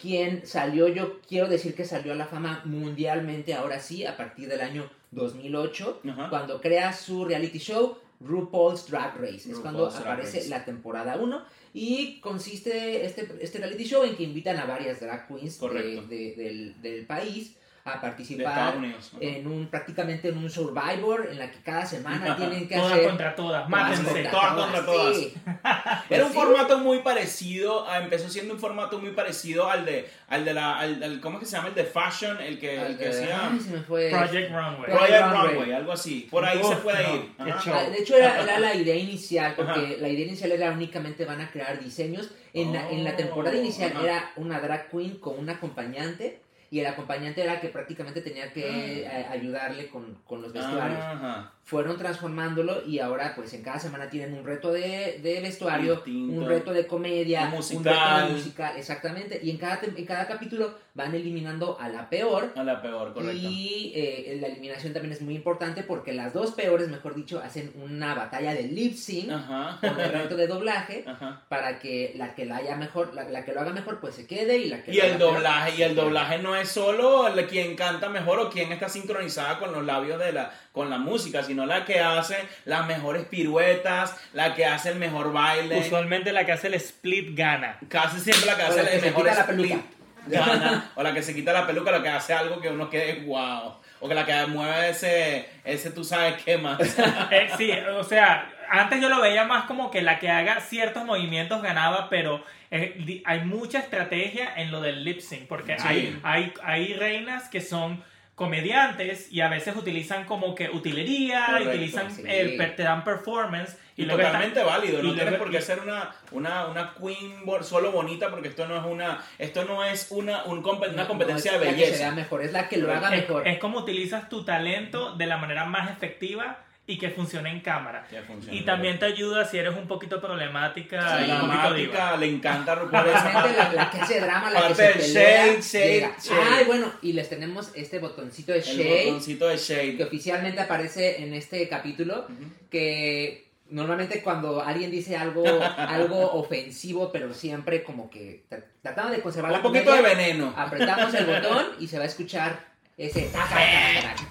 Quien salió, yo quiero decir que salió a la fama mundialmente ahora sí, a partir del año 2008, Ajá. cuando crea su reality show RuPaul's Drag Race. Es cuando aparece Race. la temporada 1 y consiste este, este reality show en que invitan a varias drag queens de- Correcto. de- del, del país a participar Unidos. Ajá. en un prácticamente en un survivor en la que cada semana tienen que Todas hacer contra todas. Mátense. contra Todas contra todas. sí. Era un Sí. formato muy parecido, empezó siendo un formato muy parecido al de, al de la, al, al- ¿cómo es que se llama? El de Fashion, el que, el que hacía ay, se me fue Project Runway. Project Project Runway. Runway, algo así. Por ahí Uf, se puede no, ir. Ah, de hecho era, era la idea inicial porque Ajá. la idea inicial era únicamente van a crear diseños en, la, en la temporada Oh, inicial ajá. era una drag queen con un acompañante y el acompañante era que prácticamente tenía que eh, ayudarle con, con los vestuarios Ajá. Fueron transformándolo y ahora pues en cada semana tienen un reto de, de vestuario, Distinto. un reto de comedia, Un un musical. reto de musical, exactamente. Y en cada, en cada capítulo van eliminando a la peor. A la peor, correcto. Y eh, la eliminación también es muy importante porque las dos peores, mejor dicho, hacen una batalla de lip sync Ajá. con el reto de doblaje Ajá. para que la que la haya mejor, la, la que lo haga mejor pues se quede y la que Y lo el haga peor, doblaje, y el doblaje no es solo el- quien canta mejor o quien está sincronizada con los labios de la, con la música, sino la que hace las mejores piruetas, la que hace el mejor baile. Usualmente la que hace el split gana. Casi siempre la que hace la que el se mejor quita la split peluca. gana. o la que se quita la peluca, la que hace algo que uno quede wow. O que la que mueve ese, ese tú sabes qué más. Eh, sí, o sea, antes yo lo veía más como que la que haga ciertos movimientos ganaba, pero eh, hay mucha estrategia en lo del lip sync, porque Sí. hay, hay, hay reinas que son comediantes y a veces utilizan como que utilería, Correcto, utilizan, sí. eh, per- te dan performance y, totalmente válido, y no tienes por qué ser una, una, una queen solo bonita porque esto no es una, esto no es una, un una No, competencia de es la que se belleza. vea mejor, es la que lo haga es, mejor. es como utilizas tu talento de la manera más efectiva y que funcione en cámara. Ya funciona, Y también te ayuda si eres un poquito problemática Sí, y la un poquito diva. dramática le encanta RuPaul esa la, la que hace drama, la que Parte se del pelea, shade, shade. Ay, bueno, y les tenemos este botoncito de El shade botoncito de que shade. oficialmente aparece en este capítulo Ujú. que normalmente cuando alguien dice algo algo ofensivo, pero siempre como que tra- tratando de conservar Un la poquito de comedia, veneno. apretamos el botón y se va a escuchar ese taca,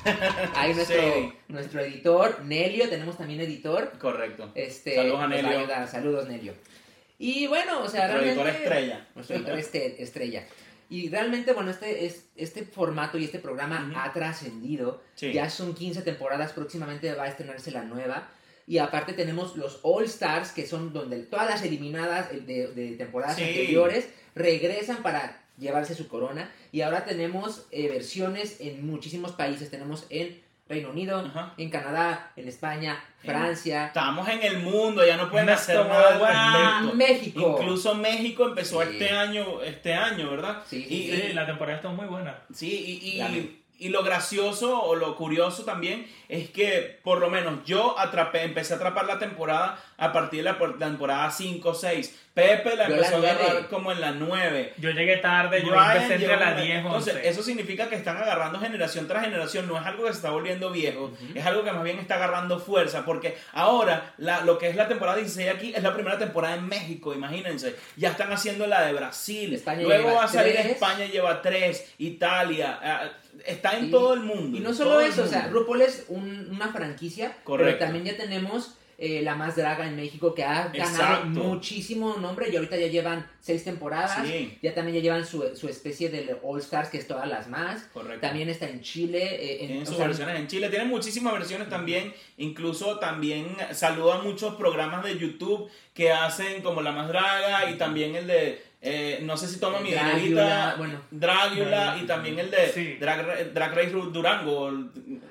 taca, taca. Ahí nuestro, Sí. nuestro editor, Nelio, tenemos también editor. Correcto. Este, Saludos a va Nelio. ayudar. Saludos, Nelio. Y bueno, o sea, Nuestro editor realmente... estrella. Nuestro editor este- estrella. Y realmente, bueno, este, es, este formato y este programa Ujú. ha trascendido. Sí. Ya son 15 temporadas, próximamente va a estrenarse la nueva. Y aparte tenemos los All Stars, que son donde todas las eliminadas de, de temporadas Sí. anteriores regresan para llevarse su corona. Y ahora tenemos eh, versiones en muchísimos países. Tenemos en Reino Unido, Ajá. en Canadá, en España, En- Francia, Estamos en el mundo, ya no pueden hacer nada. México. Incluso México empezó Sí. este año, este año, ¿verdad? Sí, sí, Y- Sí, y- la temporada está muy buena. Sí, y, y-. y lo gracioso o lo curioso también es que por lo menos yo atrapé, empecé a atrapar la temporada a partir de la por- temporada 5 o 6. Pepe la Yo empezó a la agarrar como en la 9. Yo llegué tarde, yo empecé entre llegó las a- 10 Entonces, 11. eso significa que están agarrando generación tras generación. No es algo que se está volviendo viejo, es algo que más bien está agarrando fuerza. Porque ahora, la- lo que es la temporada 16 aquí es la primera temporada en México, imagínense. Ya están haciendo la de Brasil. España Luego va a salir tres. España, lleva 3, Italia. ah, está en Sí. todo el mundo. Y no solo eso, o sea. RuPaul es un- una franquicia, Correcto. pero también ya tenemos eh, la más draga en México que ha ganado Exacto. muchísimo nombre y ahorita ya llevan seis temporadas, Sí. ya también ya llevan su, su especie de All Stars que es todas las más, Correcto. también está en Chile, eh, en- Tienen sus sea, versiones en Chile, tienen muchísimas versiones también, incluso también saluda muchos programas de YouTube que hacen como La Más Draga y también el de, eh, no sé si toma mi Dragula, dinerita, bueno. Dragula y también el de Sí. Drag, Ra- Drag Race Durango.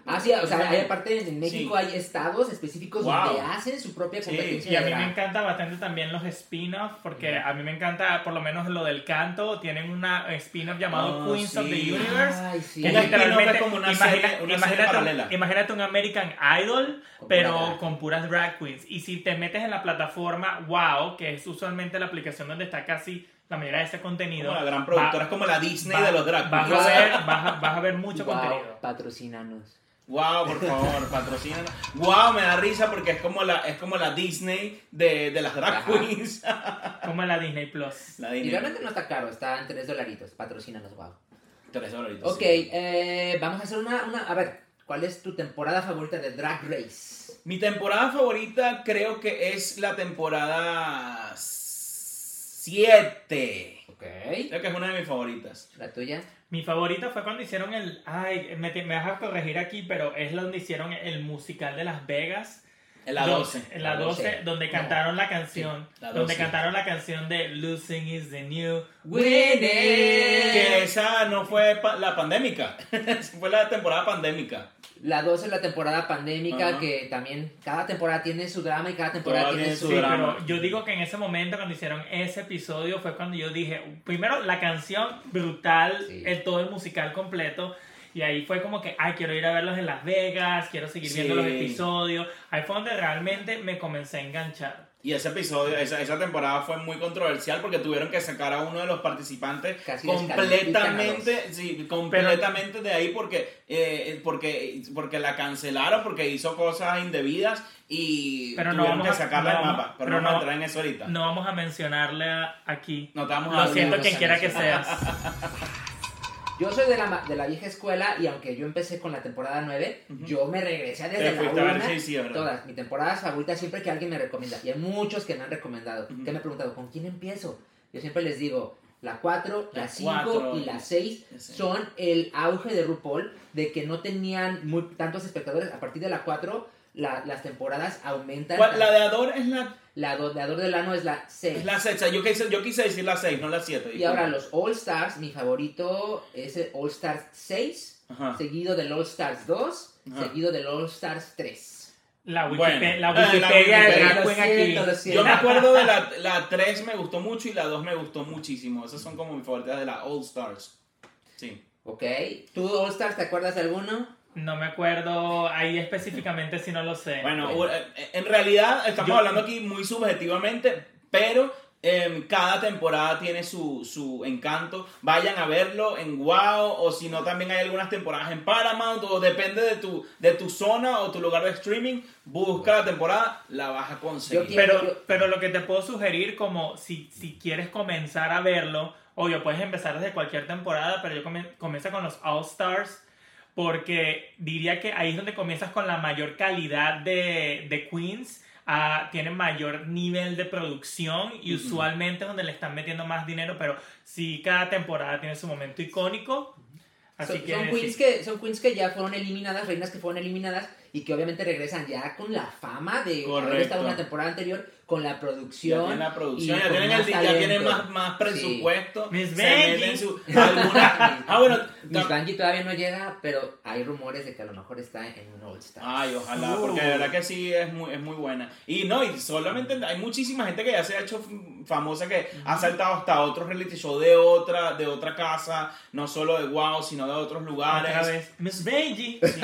Ah, sí, o sea, hay, aparte en México Sí. hay estados específicos Wow. donde hacen su propia Sí, competencia Y a mí me encanta bastante también los spin-offs, porque a mí me encanta por lo menos lo del canto. Tienen una spin-off llamado Ah, Queens of the sí. Universe. Ay, sí. Que Un es spin-off literalmente es como una imagina- serie- una serie imagínate, un- paralela. imagínate un American Idol, Con pero drag. con puras drag queens. Y si te metes en la plataforma Wow, que es usualmente la aplicación donde está casi la mayoría de ese contenido, Como la gran productora, va- es como la Disney va- de los drag vas, queens. a ver, vas, a, vas a ver mucho Wow, contenido. patrocínanos. Wow, por favor, patrocinan. Wow, me da risa porque es como la, es como la Disney de, de las drag queens. Como la Disney Plus. La Y realmente no está caro, está en 3 dolaritos, patrocínanos, wow. Tres dolaritos, Ok, sí. eh, vamos a hacer una, una... A ver, ¿cuál es tu temporada favorita de Drag Race? Mi temporada favorita creo que es la temporada 7. Ok. Creo que es una de mis favoritas. ¿La tuya? Mi favorita fue cuando hicieron el. Ay, me, me vas a corregir aquí, pero es donde hicieron el musical de Las Vegas. En la Do- 12. En la La 12, 12. donde No. cantaron la canción. la donde 12. cantaron la canción de Losing is the New. Que esa no fue pa- la pandémica. fue la temporada pandémica. La 2 es la temporada pandémica, Ajá. que también cada temporada tiene su drama y cada temporada tiene su... Sí, drama. pero yo digo que en ese momento, cuando hicieron ese episodio, fue cuando yo dije, primero la canción brutal, Sí. el, todo el musical completo. Y ahí fue como que, ay, quiero ir a verlos en Las Vegas, quiero seguir viendo los episodios. Ahí fue donde realmente me comencé a enganchar. Y ese episodio, esa, esa temporada fue muy controversial porque tuvieron que sacar a uno de los participantes Casi completamente, sí, completamente de ahí porque, eh, porque, porque la cancelaron, porque hizo cosas indebidas y Pero no tuvieron vamos que a- sacarla no del mapa. Pero, pero no vamos a no- entrar en eso ahorita. No vamos a mencionarle aquí. No te vamos a Lo siento quien quiera que seas. Yo soy de la, de la vieja escuela y aunque yo empecé con la temporada 9, Ujú. yo me regresé desde la fuiste a ver, 1. sí, sí. Todas, mi temporada favorita siempre que alguien me recomienda. Y hay muchos que me han recomendado. Ujú. Que me han preguntado, ¿con quién empiezo? Yo siempre les digo, la 4, la La 5 cuatro, y la 6 Sí. son el auge de RuPaul, de que no tenían muy, tantos espectadores. A partir de la 4, la- las temporadas aumentan. ¿Cuál- La de Ador es la, La do- de Ador del Ano es la 6. es la sexta. Yo quise, yo quise decir la 6, no la 7. Y ahora los All Stars, mi favorito es el All Stars 6, Ajá. seguido del All Stars 2, Ajá. seguido del All Stars 3. La, Bueno. Wikipe- la Ah, la Wikipedia de Wikipedia. Aquí. siento. Yo me acuerdo de la, la 3 me gustó mucho y la 2 me gustó muchísimo. Esas son como mis favoritas de la All Stars. Sí. ¿Ok? ¿Tú All Stars te acuerdas de alguno? No me acuerdo ahí específicamente si no lo sé. Bueno, eh, en realidad estamos Yo- hablando aquí muy subjetivamente, pero em, cada temporada tiene su, su encanto. Vayan a verlo en Wow o si no también hay algunas temporadas en Paramount o depende de tu, de tu zona o tu lugar de streaming. Busca la temporada, la vas a conseguir. Quiero- Pero, pero lo que te puedo sugerir, como si, si quieres comenzar a verlo, obvio, puedes empezar desde cualquier temporada, pero yo comienza con los All Stars, porque diría que ahí es donde comienzas con la mayor calidad de, de Queens. ah, tienen mayor nivel de producción y usualmente es donde le están metiendo más dinero, pero sí cada temporada tiene su momento icónico. Así son, que, son sí. queens que son queens que ya fueron eliminadas, reinas que fueron eliminadas y que obviamente regresan ya con la fama de haber Correcto. estado en una temporada anterior, con la Ya producción. tienen la producción, y ya tienen, el, más ya tienen más, más presupuesto. Miss Benji. meten su. alguna- ah, bueno. Miss Bungie todavía no llega, pero hay rumores de que a lo mejor está en un All Star. Ay, ojalá, porque de verdad que sí es muy, es muy buena. Y no, y solamente hay muchísima gente que ya se ha hecho famosa que ha saltado hasta otros reality show de otra, de otra casa, no solo de Wow, sino de otros lugares. Otra vez, Miss Benji. Sí.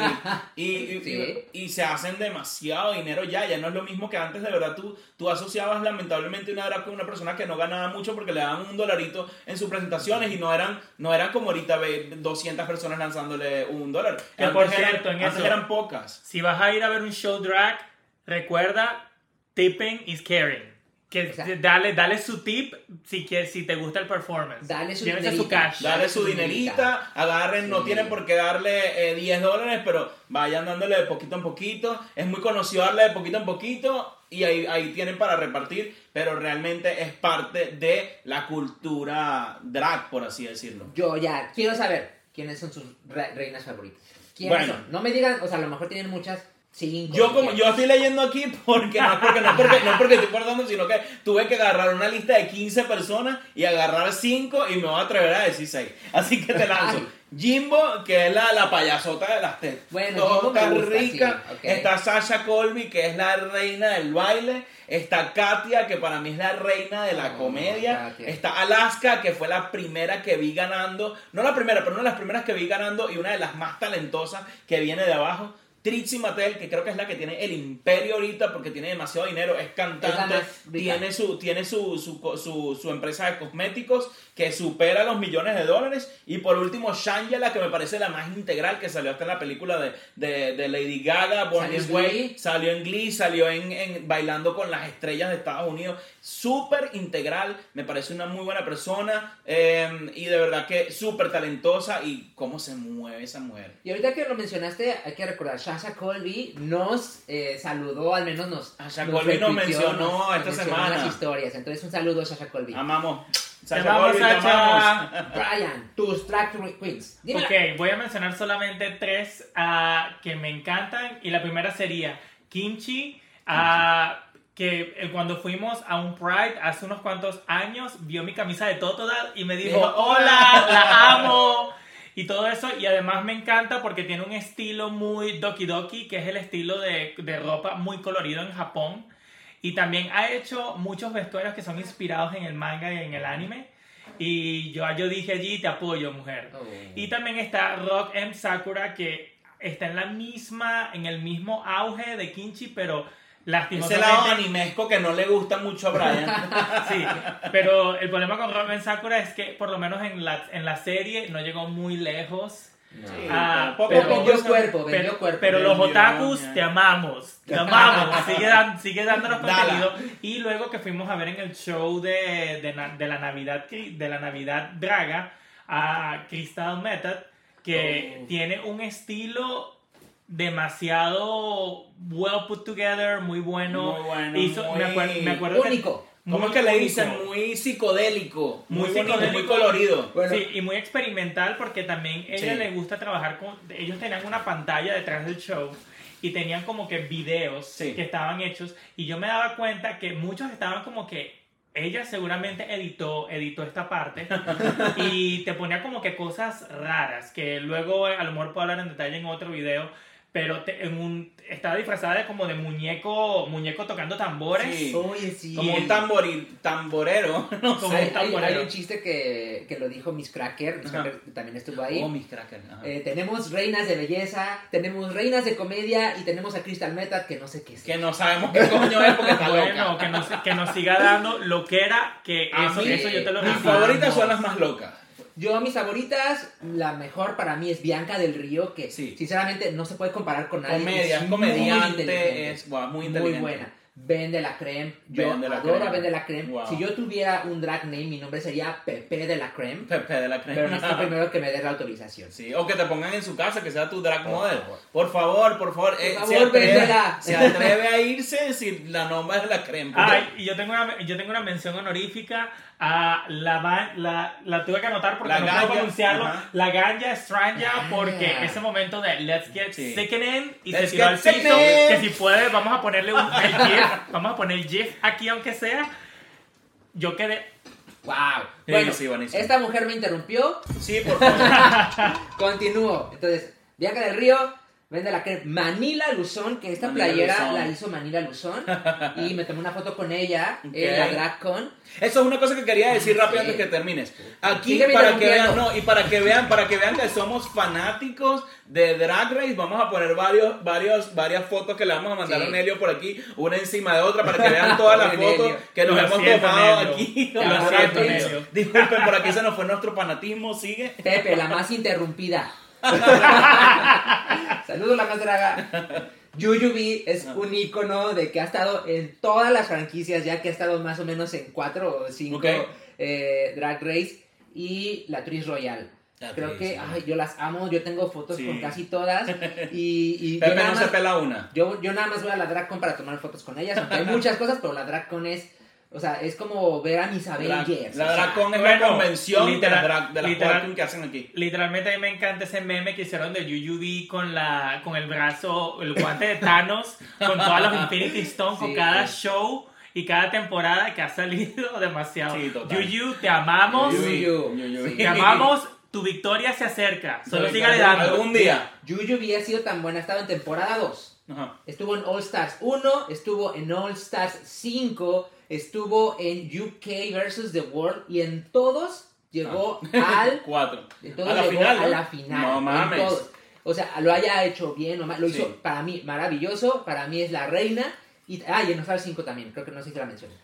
Y, y- Sí. y se hacen demasiado dinero ya, ya no es lo mismo que antes, de verdad tú, tú asociabas lamentablemente una drag con una persona que no ganaba mucho porque le daban un dolarito en sus presentaciones y no eran, no eran como ahorita ve 200 personas lanzándole un dólar. Que Antes por eran- cierto, en antes eso- eran pocas. Si vas a ir a ver un show drag, recuerda, tipping is caring. Que Exacto. dale, dale su tip si, quieres, si te gusta el performance. Dale su Llévese su cash. Dale su su dinerita, agarren, no Sí. tienen por qué darle eh, 10 dólares, pero vayan dándole de poquito en poquito. Es muy conocido darle de poquito en poquito y ahí, ahí tienen para repartir, pero realmente es parte de la cultura drag, por así decirlo. Yo ya quiero saber quiénes son sus re- reinas favoritas. ¿Quiénes Bueno. son? No me digan, o sea, a lo mejor tienen muchas. Cinco. Yo como yo estoy leyendo aquí porque no porque no porque, no porque estoy guardando, sino que tuve que agarrar una lista de 15 personas y agarrar 5 y me voy a atrever a decir 6. Así que te lanzo. Jimbo, que es la, la payasota de las tetas. Bueno, Jimbo me Está gusta, rica. sí, ok. Está Sasha Colby, que es la reina del baile. Está Katia, que para mí es la reina de la Oh, comedia. Katia. Está Alaska, que fue la primera que vi ganando. No la primera, pero una de las primeras que vi ganando y una de las más talentosas que viene de abajo. Trixie Mattel, que creo que es la que tiene el imperio ahorita porque tiene demasiado dinero, es cantante, tiene, su, tiene su, su, su, su empresa de cosméticos que supera los millones de dólares. Y por último, Shangela, que me parece la más integral, que salió hasta en la película de, de, de Lady Gaga, Born This Way, salió en Glee, salió en, en Bailando con las Estrellas de Estados Unidos. Súper integral, me parece una muy buena persona eh, y de verdad que súper talentosa y cómo se mueve esa mujer. Y ahorita que lo mencionaste, hay que recordar, Sasha Colby nos eh, saludó, al menos nos... Sasha Colby nos mencionó nos esta mencionó semana. las historias. Entonces, un saludo a Sasha Colby. Amamos. Te amamos, Colby, te amamos. Brian, tus track queens. Dímela. Ok, voy a mencionar solamente tres ah, que me encantan. Y la primera sería Kimchi, ah, que eh, cuando fuimos a un Pride hace unos cuantos años, vio mi camisa de Totodile y me Dijo, hola, la amo. Y todo eso, y además me encanta porque tiene un estilo muy Doki Doki, que es el estilo de, de ropa muy colorido en Japón. Y también ha hecho muchos vestuarios que son inspirados en el manga y en el anime. Y yo, yo dije allí, te apoyo, mujer. Oh. Y también está Rock M Sakura que está en la misma, en el mismo auge de Kinchi, pero Ese lado animesco que no le gusta mucho a Brian. Sí, pero el problema con M Sakura es que por lo menos en la, en la serie no llegó muy lejos. No. Sí. Ah, poco a pero- poco vendió se- cuerpo, vendió Pero, cuerpo. pero los otakus te amamos, te amamos, sigue, dan- sigue dándonos contenido. Y luego que fuimos a ver en el show de, de la Navidad de la Navidad Draga a Crystal Method, que Oh. tiene un estilo demasiado well put together, muy bueno. Muy bueno, Hizo- muy me, acuerdo, me acuerdo que- Único. ¿Cómo muy es que le dicen? Muy psicodélico. Muy, Muy bonito, muy psicodélico. colorido. Bueno, Sí, y muy experimental porque también ella Sí. le gusta trabajar con... Ellos tenían una pantalla detrás del show y tenían como que videos Sí. que estaban hechos y yo me daba cuenta que muchos estaban como que ella seguramente editó, editó esta parte y te ponía como que cosas raras que luego a lo mejor puedo hablar en detalle en otro video pero te- en un, estaba disfrazada de como de muñeco muñeco tocando tambores Sí. Oye, sí. Como un tamboril, tamborero. No Como hay, un hay- tamborero. hay un chiste que, que lo dijo Miss Cracker, Miss. Cracker también estuvo ahí. Oh, mis crackers. ajá. Eh, tenemos reinas de belleza, tenemos reinas de comedia y tenemos a Crystal Method que no sé qué es. Que no sabemos qué coño es porque está bueno loca. que nos, que nos siga dando lo que era que A eso, mí, eso yo te lo Mis resumo. favoritas son las más locas. Yo, mis favoritas, la mejor para mí es Bianca del Río, que Sí. sinceramente no se puede comparar con nadie. Comedia, es muy comediante, inteligente. es guau, muy muy inteligente. buena. Vende la Creme. Yo Vende la adoro Creme. a Vende la Creme. Wow. Si yo tuviera un drag name, mi nombre sería Pepe de la Creme. Pepe de la crema. Pero necesito primero que me dé la autorización. Sí, o que te pongan en su casa, que sea tu drag Por model. favor. Por favor, por favor. eh, Por se, favor, atreve, véndela. se atreve a irse si la nombra es la crema. Ay, y yo tengo una, yo tengo una mención honorífica a la, la, la tuve que anotar porque La no puedo pronunciarlo. ajá. La ganja Stranja, Ah. porque ese momento de Let's Get Sí. Sickening y Let's se tiró al piso. Que si puede, vamos a ponerle un, el GIF. Vamos a poner el GIF aquí, aunque sea. Yo quedé. ¡Wow! Sí, Bueno, sí, buenísimo. esta mujer me interrumpió. Sí, por favor. Continúo. Entonces, Bianca del Río vende la crema Manila Luzón, que esta Manila playera Luzón. la hizo Manila Luzón. y me tomé una foto con ella Ok. en la DragCon. Eso es una cosa que quería decir Ah, rápido sí. antes que termines. Aquí Sígueme para que vean, no, y para que vean, para que vean que somos fanáticos de Drag Race, vamos a poner varios, varios, varias fotos que le vamos a mandar Sí. a Nelio por aquí, una encima de otra, para que vean todas las fotos que nos Lo hemos siento, tomado Nelio. aquí. Lo siento. Disculpen, por aquí se nos fue nuestro fanatismo, sigue. Pepe, la más interrumpida. Saludos, la más draga. Yuyubi es un icono de que ha estado en todas las franquicias, ya que ha estado más o menos en cuatro o cinco eh, Drag Race y la Tris Royal. La Creo Tris, que ay, yo las amo, yo tengo fotos Sí. con casi todas y, y yo, Pepe nada no se pela una. yo, yo nada más voy a la DragCon para tomar fotos con ellas, aunque hay muchas cosas, pero la DragCon es, o sea, es como ver a mis La, Avengers. la o sea, DragCon es bueno, la convención literal- de las drag, de las literal- que hacen aquí. Literalmente a mí me encanta ese meme que hicieron de Yuyubi con la con el brazo, el guante de Thanos, con todos los Infinity Stones, con Sí. cada show y cada temporada que ha salido demasiado. Sí. Yuyu, te amamos. Yuyu. Yuyu. Te amamos. Tu victoria se acerca. Solo Sí, sígale algún- dando. Algún día. Yuyubi ha sido tan buena, ha estado en temporada 2. Ajá. Estuvo en All Stars 1, estuvo en All Stars 5, estuvo en UK versus The World y en todos llegó al Cuatro. en todos A la llegó final, a ¿no? la final. No mames. todos. O sea, lo haya hecho bien o mal, lo Sí. hizo para mí maravilloso, para mí es la reina y ah, y en Stars 5 también, creo que no sé si la mencioné.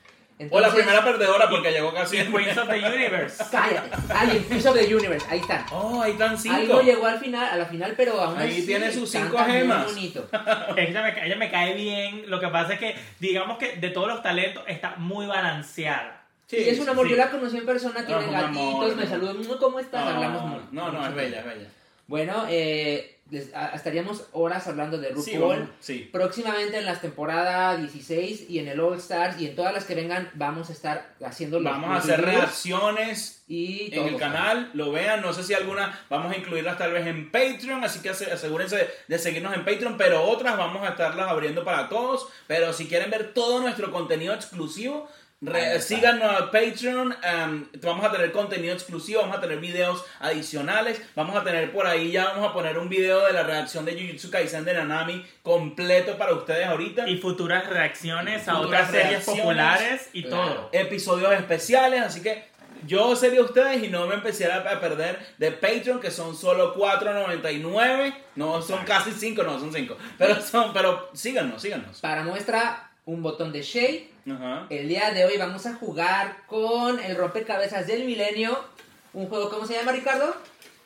O la primera perdedora porque llegó casi. Y Queens of the Universe. Cállate. Ah, y Queens of the Universe, ahí están. Oh, ahí están Ahí cinco. no llegó al final, a la final, pero aún Ahí así tiene sus cinco muy gemas. bonito. Ella me, ca- ella me cae bien. Lo que pasa es que, digamos que de todos los talentos está muy balanceada. Sí, y es un amor, sí. yo la conocí en persona, tiene gatitos, amor, me ¿no? saludó, "Mm, ¿cómo estás? No, Hablamos mucho. No, no, es bella, es bella. Bueno, eh, les- a- estaríamos horas hablando de RuPaul. Sí, vamos- sí. Próximamente en las temporadas 16 y en el All Stars y en todas las que vengan vamos a estar haciendo los Vamos a hacer reacciones y en el canal, lo vean, no sé si alguna vamos a incluirlas tal vez en Patreon, así que ase- asegúrense de seguirnos en Patreon, pero otras vamos a estarlas abriendo para todos, pero si quieren ver todo nuestro contenido exclusivo, re- síganos a Patreon, um, vamos a tener contenido exclusivo, vamos a tener videos adicionales, vamos a tener por ahí, ya vamos a poner un video de la reacción de Jujutsu Kaisen de Nanami completo para ustedes ahorita. Y futuras reacciones a Futuras otras series populares y claro. todo. episodios especiales, así que yo sería ustedes y no me empecé a perder de Patreon que son solo 4.99, no son casi 5, no son 5, pero son pero síganos, síganos. Para muestra, un botón de Shade. Ajá. El día de hoy vamos a jugar con el rompecabezas del milenio. Un juego, ¿cómo se llama, Ricardo?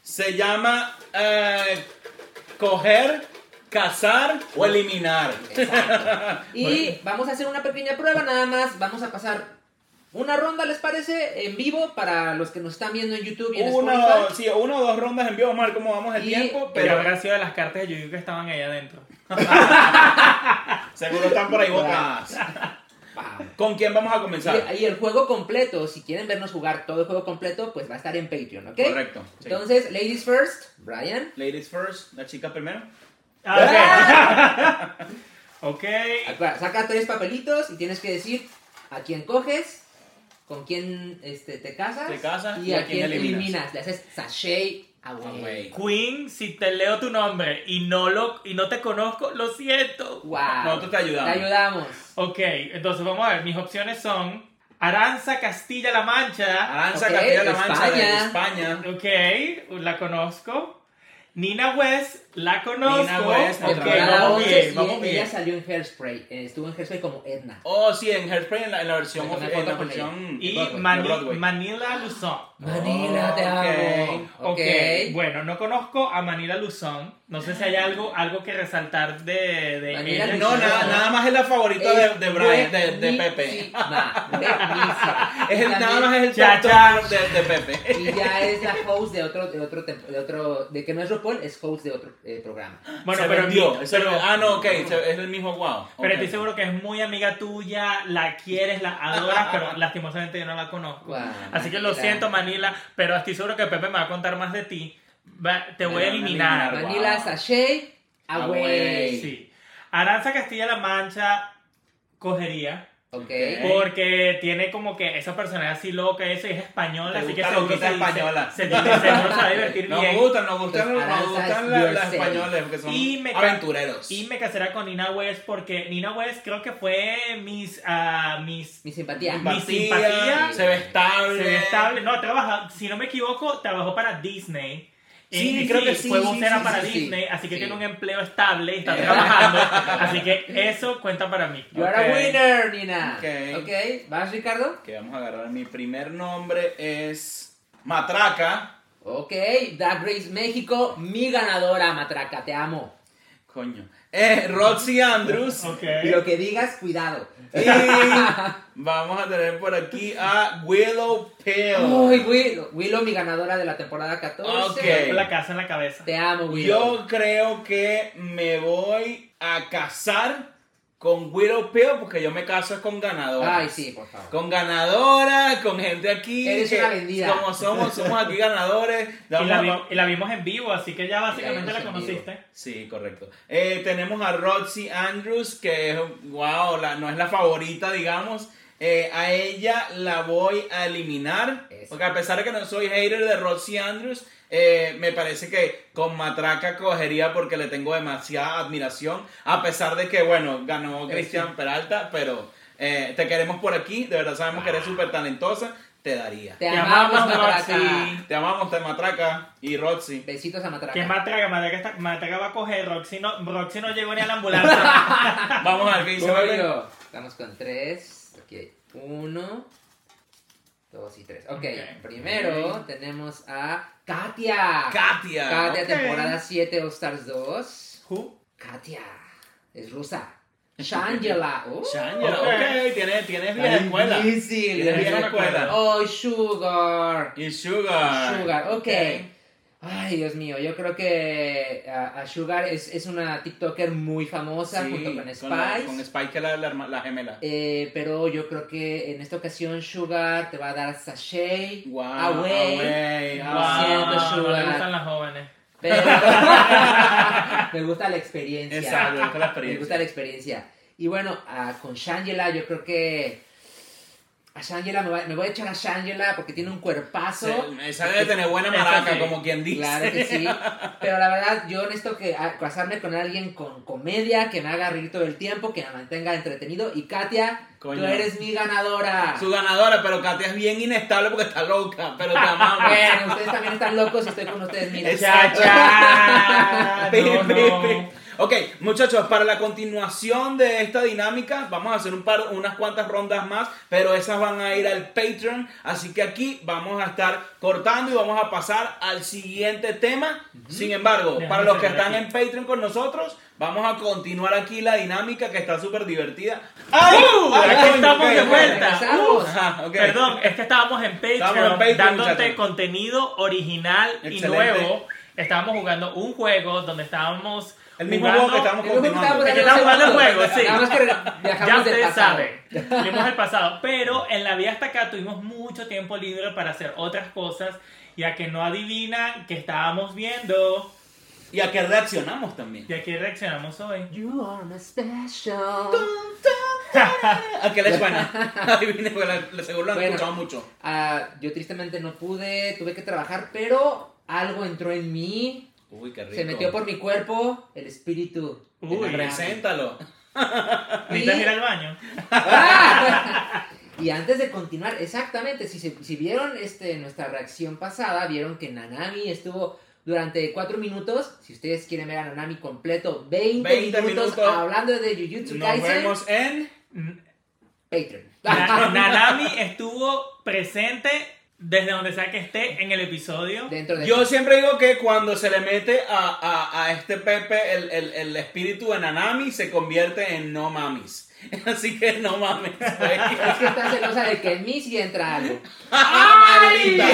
Se llama eh, coger, cazar o eliminar. Y vamos a hacer una pequeña prueba nada más. Vamos a pasar una ronda, ¿les parece? En vivo para los que nos están viendo en YouTube y en Uno, Spotify. sí, uno o dos rondas en vivo, vamos a ver cómo vamos el Y- tiempo, Pero pero habrá sido de las cartas de Yuyu que estaban ahí adentro. seguro están por ahí botadas. ¿Con quién vamos a comenzar? Y, y el juego completo, si quieren vernos jugar todo el juego completo, pues va a estar en Patreon, ¿ok? Correcto. sí. Entonces, ladies first, Brian. Ladies first, la chica primero. Ah, ok. ok. Acuérdate, Saca tres papelitos y tienes que decir a quién coges, con quién este, te casas, Te casas y, a, quién eliminas. Le haces sachet Away. Queen, si te leo tu nombre y no lo y no te conozco, lo siento. Wow. Nosotros te ayudamos. Te ayudamos. Ok, entonces vamos a ver, mis opciones son Aranza Castilla-La Mancha. Aranza Castilla-La Mancha de España. España. Ok, la conozco. Nina West La conozco. Nina West, ok, otra vez. A la vamos 11, bien, vamos ella bien. salió en Hairspray. eh, Estuvo en Hairspray como Edna. Oh, sí, en Hairspray, en la, en la versión, en la versión Y Broadway, Mani- de Broadway. Manila Luzon. Manila, te ok. amo. Ok, Ok. bueno, no conozco a Manila Luzon. No sé si hay algo, algo que resaltar de, de Manila ella. No, nada, nada más es la favorita de, de Brian, de, de Pepe. Es el, nada más es el Cha, top cha. top de, de Pepe. Y ya es la host de otro, de otro, de otro, de que no es RuPaul, es host de otro eh, programa. Bueno, se pero, vendió. mi- se- pero- ah, no, ok, es el mismo wow. pero estoy seguro que es muy amiga tuya, la quieres, la adoras, pero lastimosamente yo no la conozco. Wow, Así que lo Manila. siento, Manila, pero estoy seguro que Pepe me va a contar más de ti. Va- te voy a eliminar. Manila Wow. Sachet, Away. away. Sí. Aranza Castilla-La Mancha cogería. Porque tiene como que esa personalidad así loca, eso y es española, así que seguro se, española. Se, se, se va a divertir Nos bien. gustan, nos gustan, Pues, nos gustan las, españolas porque son Y me ca- aventureros. Y me casará con Nina West porque Nina West creo que fue mis, ah, mis Mi simpatía. Mi simpatía. se ve estable. se ve estable. No, trabaja, si no me equivoco, trabajó para Disney. Sí, Eh, creo que sí, Fue vocera sí, para sí, sí. Disney, así que Sí. tiene un empleo estable y está Eh. trabajando. así que eso cuenta para mí. You are a Ok. winner, Nina. Ok. Ok. ¿Vas, Ricardo? Que vamos a agarrar. Mi primer nombre es Matraca. Ok. Drag Race México, mi ganadora, Matraca, te amo. Coño. Eh, Roxy Andrews. Ok. Y lo que digas, cuidado. Y vamos a tener por aquí a Willow Pale. Uy, Willow, Willow, mi ganadora de la temporada 14. Ok. Con la casa en la cabeza. Te amo, Willow. Yo creo que me voy a casar con Willow Pale porque yo me caso es con ganadoras. Ay, sí, por favor. Con ganadoras, con gente aquí. Eres que una vendida. Como somos, somos aquí ganadores. Y la, a- vi- y la vimos en vivo, así que ya básicamente La conociste. Sí, correcto. Eh, tenemos a Roxy Andrews, que es, wow, la, no es la favorita, digamos. Eh, a ella la voy a eliminar. Eso. Porque a pesar de que no soy hater de Roxy Andrews, eh, me parece que con Matraca cogería porque le tengo demasiada admiración. A pesar de que, bueno, ganó Cristian Peralta, pero eh, te queremos por aquí. De verdad sabemos que eres súper talentosa. Te daría. Te, Te amamos, amamos, Matraca. Roxy. Te amamos, te Matraca y Roxy. Besitos a Matraca. Que Matraga, Matraga, está- Matraga va a coger, Roxy no, Roxy no llegó ni a la ambulancia. Vamos a ver qué dice Bebe. Pollo. Estamos con tres. Aquí hay uno, dos y tres. Ok, Ok. primero tenemos a Katia. Katia. Katia, ok. temporada 7, All Stars 2. Who? Katia, es rusa. Shangela. Uh, Shangela, Ok. ok, tienes, tienes vieja escuela. difícil. Tienes vieja me acuerdo. escuela. Oh, Sugar. Y Sugar. Sugar, ok. Ay, Dios mío, yo creo que a, a Sugar es, es una TikToker muy famosa Sí, junto con Spice. la- Con, Spike, que es la, la, gemela. Eh, pero yo creo que en esta ocasión Sugar te va a dar sachet, Wow. away, away, Lo ah. siento, Sugar. le gustan las jóvenes. pero me gusta la experiencia. Exacto, esta es la Me experiencia. gusta la experiencia. Y bueno, ah, con Shangela yo creo que a Shangela me, va- me voy a echar a Shangela porque tiene un cuerpazo. Esa debe tener buena maraca, sí. como quien dice. Claro que sí. Pero la verdad, yo necesito que casarme con alguien con comedia, que me haga reír todo el tiempo, que me mantenga entretenido. Y Katia, Coño. tú eres mi ganadora. Su ganadora, pero Katia es bien inestable porque está loca, pero te amamos. Bueno, ustedes también están locos y estoy con ustedes, miren. Exacto. Cha, cha. Pi, No, no. Ok, muchachos, para la continuación de esta dinámica vamos a hacer un par, unas cuantas rondas más, pero esas van a ir al Patreon, así que aquí vamos a estar cortando y vamos a pasar al siguiente tema. Sin embargo, Déjame para los que están aquí. en Patreon con nosotros, vamos a continuar aquí la dinámica que está súper divertida. ¡Ay! ¡Uh! ¡Ay, coño, estamos de vuelta. Perdón, es que estábamos en Patreon, Estábamos en Patreon, dándote muchachos. contenido original Excelente. y nuevo. Estábamos jugando un juego donde estábamos El mismo jugando- juego que estamos que continuando. que estamos jugando el juego, sí. Que Ya ustedes pasado. saben, vimos el pasado, pero en la vida hasta acá tuvimos mucho tiempo libre para hacer otras cosas, ya que no adivinan que estábamos viendo Y a que reaccionamos también. y aquí reaccionamos hoy. You are my special. ¿A qué les suena? Porque la- seguro lo han Bueno. escuchado mucho. Ah, yo tristemente no pude, tuve que trabajar, pero algo entró en mí, Uy, qué rico. se metió por mi cuerpo, el espíritu. Uy. Preséntalo. ¿Necesitas ir al baño? ¡Ah! Y antes de continuar, exactamente, si, se- si vieron este, nuestra reacción pasada, vieron que Nanami estuvo durante 4 minutos. Si ustedes quieren ver a Nanami completo, 20, 20 minutos, minutos. hablando de Jujutsu Nos Kaisen, vemos en... Patreon. Na- Nanami estuvo presente desde donde sea que esté en el episodio. Dentro de Yo siempre digo que cuando se le mete a, a- a este Pepe el, el- el espíritu de Nanami se convierte en no mamis. Así que no mames. Es que está celosa de que en mí sí entra algo. Maldita.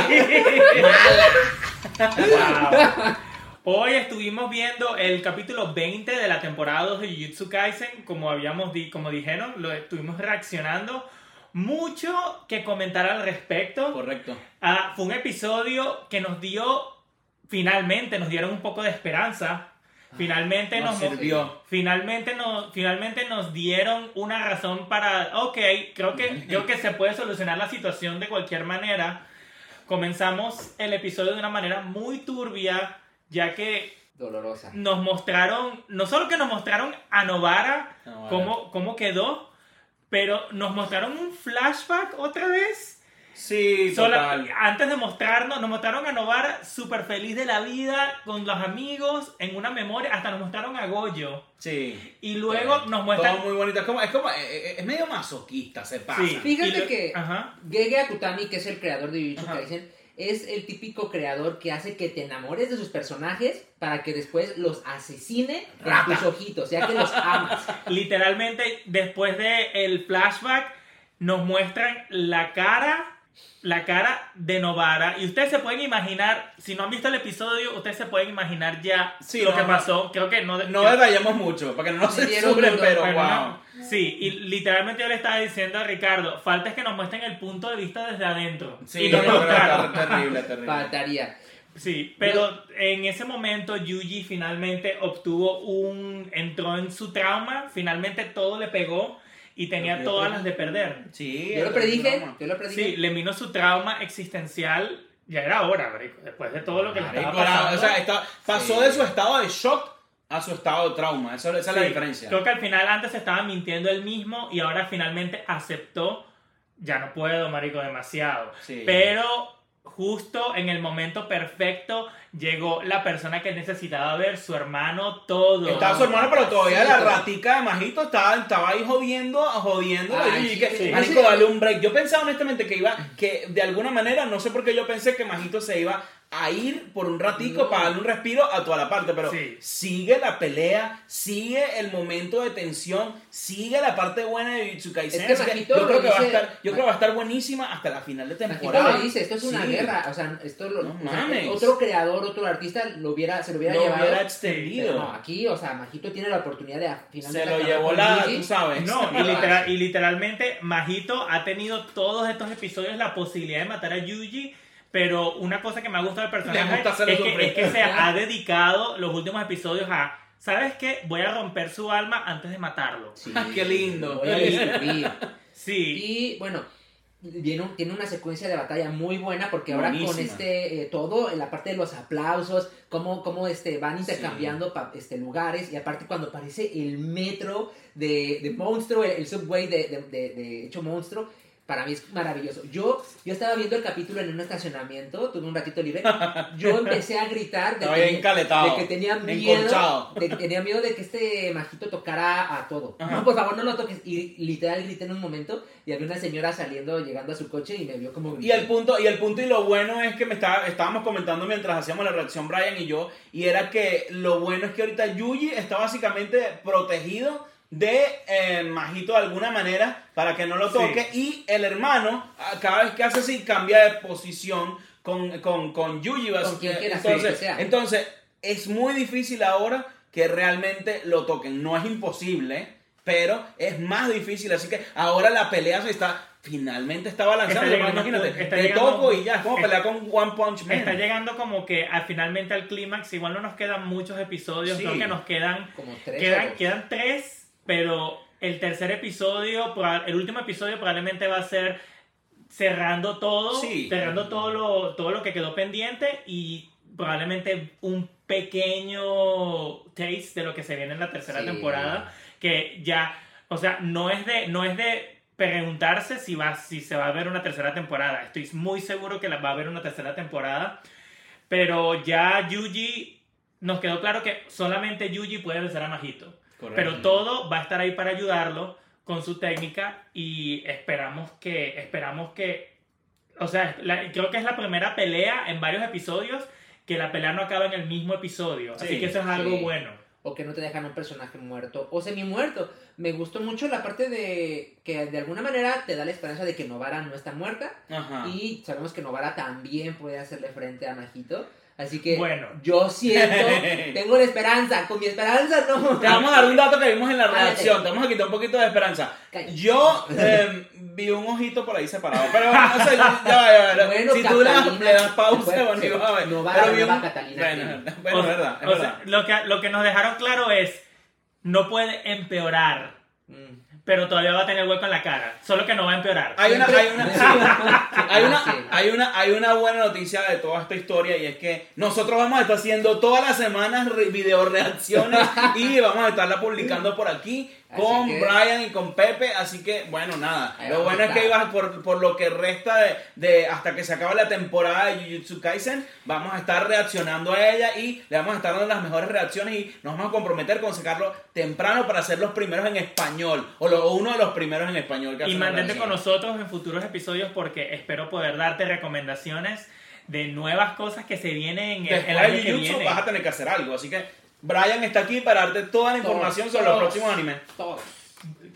Wow. Hoy estuvimos viendo el capítulo 20 de la temporada 2 de Jujutsu Kaisen, como habíamos di como dijeron, lo estuvimos reaccionando. Mucho que comentar al respecto. Correcto. Ah, fue un episodio que nos dio, finalmente, nos dieron un poco de esperanza. Finalmente Nos nos, sirvió. finalmente nos, finalmente nos dieron una razón para, ok, creo que, creo que se puede solucionar la situación de cualquier manera. Comenzamos el episodio de una manera muy turbia, ya que Dolorosa. nos mostraron, no solo que nos mostraron a Novara, Novara. cómo, cómo quedó, pero nos mostraron un flashback otra vez. Sí, Sola- total. antes de mostrarnos, nos mostraron a Novara súper feliz de la vida, con los amigos, en una memoria, hasta nos mostraron a Goyo. Sí. Y luego nos muestran... Todo muy bonito. Es como, es como, eh, eh, es medio masoquista, se pasa. Sí. Fíjate lo- que Ajá. Gege Akutami, que es el creador de Jujutsu. Kaisen, es el típico creador que hace que te enamores de sus personajes para que después los asesine Rata. tus ojitos, ya que los amas. Literalmente, después del el flashback, nos muestran la cara, la cara de Novara. Y ustedes se pueden imaginar, si no han visto el episodio, ustedes se pueden imaginar ya Sí, lo no, que no. pasó. Creo que no... No detallemos mucho, para que no nos censuren, pero Pero wow. no- sí, y literalmente yo le estaba diciendo a Ricardo, falta es que nos muestren el punto de vista desde adentro. Sí, y no, terrible, terrible. Faltaría. Sí, pero en ese momento Yuji finalmente obtuvo un... entró en su trauma, finalmente todo le pegó y tenía Yo todas las de perder. Sí, Yo lo predije, yo lo predije. Sí, le vino su trauma existencial, ya era hora, marico, después de todo lo que le Marico, estaba era- pasando. o sea, está- pasó Sí. de su estado de shock a su estado de trauma. Eso, esa es la diferencia. Creo que al final antes estaba mintiendo él mismo y ahora finalmente aceptó, ya no puedo, marico, demasiado. Sí. Pero justo en el momento perfecto llegó la persona que necesitaba ver, su hermano, todo. Estaba su hermano, pero todavía Sí, la pero- ratica de Majito estaba, estaba ahí jodiendo, jodiendo. Ay, y que, sí. Marico, dale un break. Yo pensaba honestamente que iba, que de alguna manera, no sé por qué yo pensé que Majito se iba a ir por un ratico No. para darle un respiro a toda la parte, pero Sí. sigue la pelea, sigue el momento de tensión, sigue la parte buena de Jujutsu Kaisen. Es que Majito yo creo lo que va a dice- estar, yo creo que va a estar buenísima hasta la final de temporada. lo dice, esto es una Sí. guerra, o sea, esto lo, No o sea, mames. otro creador, otro artista lo hubiera, se lo hubiera Lo llevado. hubiera extendido. No, aquí, o sea, Majito tiene la oportunidad de a- finalmente Se lo acabar llevó la, tú sabes. No, y, literal- y literalmente Majito ha tenido todos estos episodios la posibilidad de matar a Yuji, pero una cosa que me ha gustado del personaje gusta es que, sufrir. es que se ha dedicado los últimos episodios a, ¿sabes qué? Voy a romper su alma antes de matarlo. Sí, Qué lindo. Voy a destruir. Sí, Y bueno, tiene, un- tiene una secuencia de batalla muy buena porque ahora con este eh, todo, en la parte de los aplausos, cómo, cómo este, van intercambiando pa- este, lugares y aparte cuando aparece el metro de, de monstruo, el, el subway de, de, de- de hecho monstruo. Para mí es maravilloso. Yo, yo estaba viendo el capítulo en un estacionamiento, tuve un ratito libre. Yo empecé a gritar de que, de que tenía miedo, de que tenía miedo de que este majito tocara a todo. Ajá. No, por favor, no lo toques. Y literal grité en un momento y había una señora saliendo, llegando a su coche y me vio como Y el punto, y el punto y lo bueno es que me estaba, estábamos comentando mientras hacíamos la reacción Brian y yo, y era que lo bueno es que ahorita Yuji está básicamente protegido de eh, Majito de alguna manera para que no lo Sí. toque y el hermano a- cada vez que hace así cambia de posición con, con, con Yuji. Con quien quiera, sí, entonces, que sea. entonces es muy difícil ahora que realmente lo toquen. No es imposible, pero es más difícil. Así que ahora la pelea se está. Finalmente está balanceando. Está llegando- imagínate, está te llegando- toco y ya, es como pelear con One Punch Man. está llegando como que al, finalmente al clímax, igual no nos quedan muchos episodios, Sí. creo que nos quedan como tres. Quedan, quedan tres, pero el tercer episodio, el último episodio probablemente va a ser cerrando todo, Sí. cerrando todo lo, todo lo que quedó pendiente y probablemente un pequeño taste de lo que se viene en la tercera Sí. temporada, que ya, o sea, no es de, no es de preguntarse si, va, si se va a ver una tercera temporada. Estoy muy seguro que la, va a haber una tercera temporada. pero ya Yuji, nos quedó claro que solamente Yuji puede vencer a Majito. Pero todo va a estar ahí para ayudarlo con su técnica y esperamos que, esperamos que, o sea, la- creo que es la primera pelea en varios episodios que la pelea no acaba en el mismo episodio. Así Sí, que eso es algo sí. bueno. o que no te dejan un personaje muerto o semi muerto. Me gustó mucho la parte de que de alguna manera te da la esperanza de que Novara no está muerta Ajá. y sabemos que Novara también puede hacerle frente a Majito. Así que Bueno. yo siento, tengo la esperanza, con mi esperanza no. Te vamos a dar un dato que vimos en la redacción. Te vamos a quitar un poquito de esperanza. Cállate. Yo eh, vi un ojito por ahí separado. Pero bueno, no sé, ya, ya, ya. Bueno, si tú le das, Catalina, le das pausa, bueno, sí, no va Pero la vi nueva un- Catalina Bueno, bueno, O- es verdad, es o verdad. sea, lo, que, lo que nos dejaron claro es, no puede empeorar, Mm. Pero todavía va a tener hueco en la cara. Solo que no va a empeorar. Hay una, hay una, sí. hay una, hay una, hay una buena noticia de toda esta historia y es que nosotros vamos a estar haciendo todas las semanas re- video reacciones y vamos a estarla publicando por aquí Así con que- Brian y con Pepe, así que bueno, nada. Ahí Lo bueno es que estar. iba por, por lo que resta de, de hasta que se acabe la temporada de Jujutsu Kaisen, vamos a estar reaccionando a ella y le vamos a estar dando las mejores reacciones y nos vamos a comprometer con sacarlo temprano para ser los primeros en español o, lo- o uno de los primeros en español que Y mantente con nosotros en futuros episodios porque espero poder darte recomendaciones de nuevas cosas que se vienen el, el año de que Jujutsu viene. vas a tener que hacer algo. Así que Brian está aquí para darte toda la información Todos, sobre los próximos animes. Todos.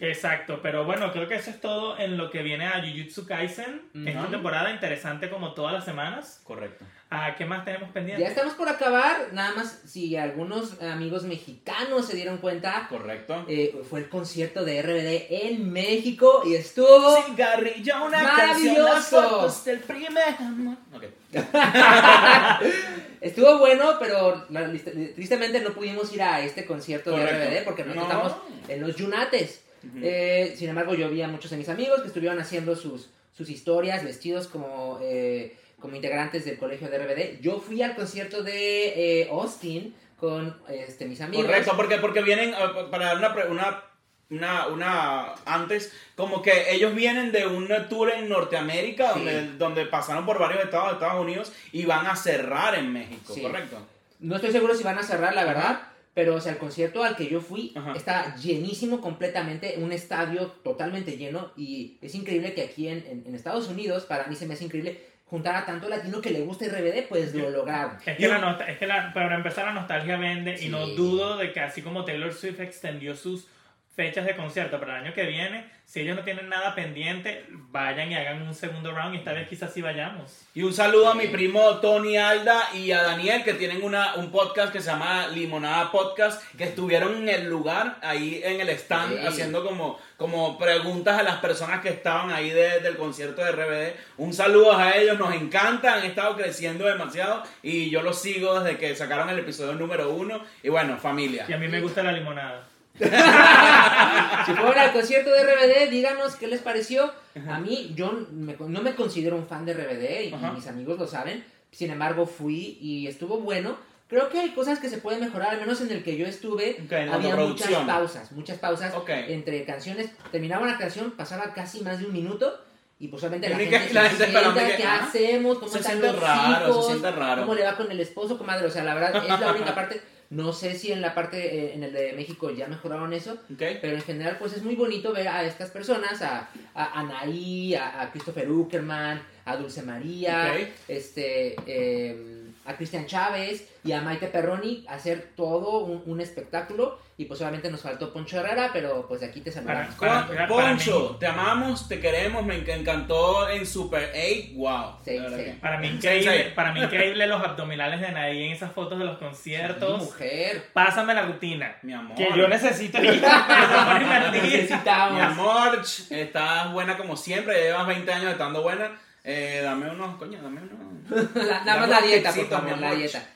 Exacto, pero bueno, creo que eso es todo en lo que viene a Jujutsu Kaisen. Esta Ujú. temporada interesante como todas las semanas. Correcto. Ah, ¿Qué más tenemos pendiente? Ya estamos por acabar, nada más si algunos amigos mexicanos se dieron cuenta, Correcto. eh, fue el concierto de RBD en México y estuvo... Cigarrillo, una Maravilloso. canción, las del primer amor. Ok. Estuvo bueno, pero la- tristemente no pudimos ir a este concierto Correcto. de RBD porque nosotros No. estamos en los Yunates. Eh, sin embargo, yo vi a muchos de mis amigos que estuvieron haciendo sus, sus historias vestidos como, eh, como integrantes del colegio de RBD. Yo fui al concierto de eh, Austin con este, mis amigos. Correcto, porque, porque vienen, eh, para dar una, una, una, una, antes, como que ellos vienen de un tour en Norteamérica, Sí. donde, donde pasaron por varios estados de Estados Unidos y van a cerrar en México, Sí. correcto. No estoy seguro si van a cerrar, la verdad. Pero, o sea, el concierto al que yo fui Ajá. está llenísimo completamente, un estadio totalmente lleno. Y es increíble que aquí en, en- en Estados Unidos, para mí se me hace increíble juntar a tanto latino que le gusta RBD, pues lo lograron. Es que, la es que la- para empezar la nostalgia vende Sí. y no dudo de que así como Taylor Swift extendió sus fechas de concierto para el año que viene, si ellos no tienen nada pendiente, vayan y hagan un segundo round y esta vez quizás sí vayamos. Y un saludo a mi primo Tony Alda y a Daniel que tienen una, un podcast que se llama Limonada Podcast, que estuvieron en el lugar, ahí en el stand, Sí. haciendo como, como preguntas a las personas que estaban ahí de- del concierto de RBD. Un saludo a ellos, nos encanta, han estado creciendo demasiado y yo los sigo desde que sacaron el episodio número uno. Y bueno, familia. Y a mí me gusta la limonada. Si fueron al concierto de RBD, díganos qué les pareció. A mí, yo me- no me considero un fan de RBD y Ajá. mis amigos lo saben. Sin embargo, fui y estuvo bueno. Creo que hay cosas que se pueden mejorar, al menos en el que yo estuve. Había muchas pausas, muchas pausas entre canciones. Terminaba una canción, pasaba casi más de un minuto. Y pues obviamente la Y gente, se gente sienta, ¿qué hacemos? ¿Cómo se están los raro, hijos? raro. ¿Cómo le va con el esposo, comadre? O sea, la verdad es la única parte. No sé si en la parte, eh, en el de México ya mejoraron eso. ¿Ok? Pero en general, pues es muy bonito ver a estas personas, a, a Anaí, a, a Christopher Uckerman, a Dulce María, Ok. este, eh, a Cristian Chávez y a Maite Perroni hacer todo un, un espectáculo. Y pues obviamente nos faltó Poncho Herrera, pero pues de aquí te saludamos. Para- Con- para Poncho, te amamos, te queremos, me enc- encantó en Super 8, wow. Sí, sí. Para mí Sí, increíble, sí. para mí increíble los abdominales de Nadie en esas fotos de los Sí, conciertos. mujer. Pásame la rutina. Mi amor. Que yo necesito a. Necesitamos. Mi amor, estás buena como siempre, llevas 20 años estando buena. Eh, dame unos, coño, dame unos. La- Nada Dame más la dieta, por favor, la dieta.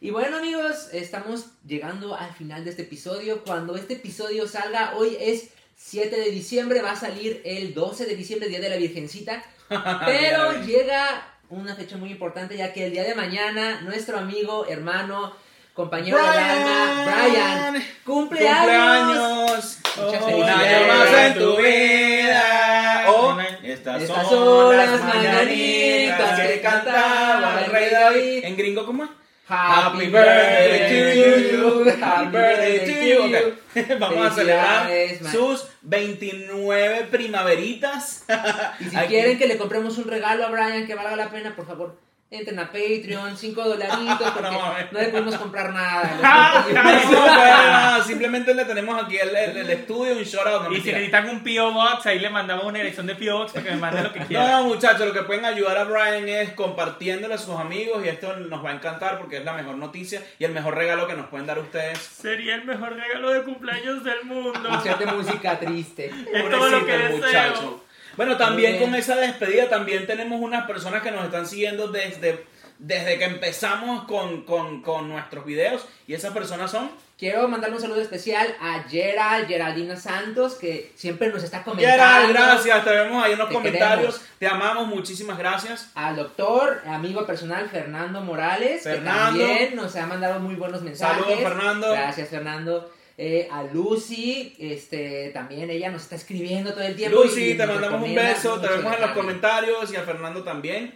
Y bueno amigos, estamos llegando al final de este episodio. Cuando este episodio salga, hoy es 7 de diciembre, va a salir el 12 de diciembre, Día de la Virgencita. Pero llega una fecha muy importante ya que el día de mañana nuestro amigo, hermano, compañero del alma, Brian, cumple años. ¡Cumpleaños! Muchas Un felicidades. Estas Estas son las mañanitas que cantaba el rey David. En gringo, ¿cómo es? Happy birthday to you. Happy birthday to you. Ok. Vamos a celebrar sus 29 primaveritas. Y si Aquí. quieren que le compremos un regalo a Brian que valga la pena, por favor, entren a Patreon, 5 dolaritos, porque No, no le pudimos comprar nada. Ah, No, no, simplemente le tenemos aquí el, el, el estudio, un shout out. no, Y si necesitan un P.O. Box, ahí le mandamos una dirección de P.O. Box para que me mande lo que No, quieran. no, muchachos, lo que pueden ayudar a Brian es compartiéndole a sus amigos y esto nos va a encantar porque es la mejor noticia y el mejor regalo que nos pueden dar ustedes. Sería el mejor regalo de cumpleaños del mundo. De música triste. Es todo lo que deseo. Bueno, también con esa despedida también tenemos unas personas que nos están siguiendo desde, desde que empezamos con, con, con nuestros videos y esas personas son Quiero mandarle un saludo especial a Gerald, Geraldina Santos, que siempre nos está comentando. Gerald, gracias, te vemos ahí en los Te comentarios, queremos. te amamos, muchísimas gracias. Al doctor, amigo personal Fernando Morales, Fernando. que también nos ha mandado muy buenos mensajes. Saludos, Fernando. Gracias, Fernando. Eh, a Lucy, este, también ella nos está escribiendo todo el tiempo. Lucy, y te mandamos un beso, te vemos en los comentarios y a Fernando también.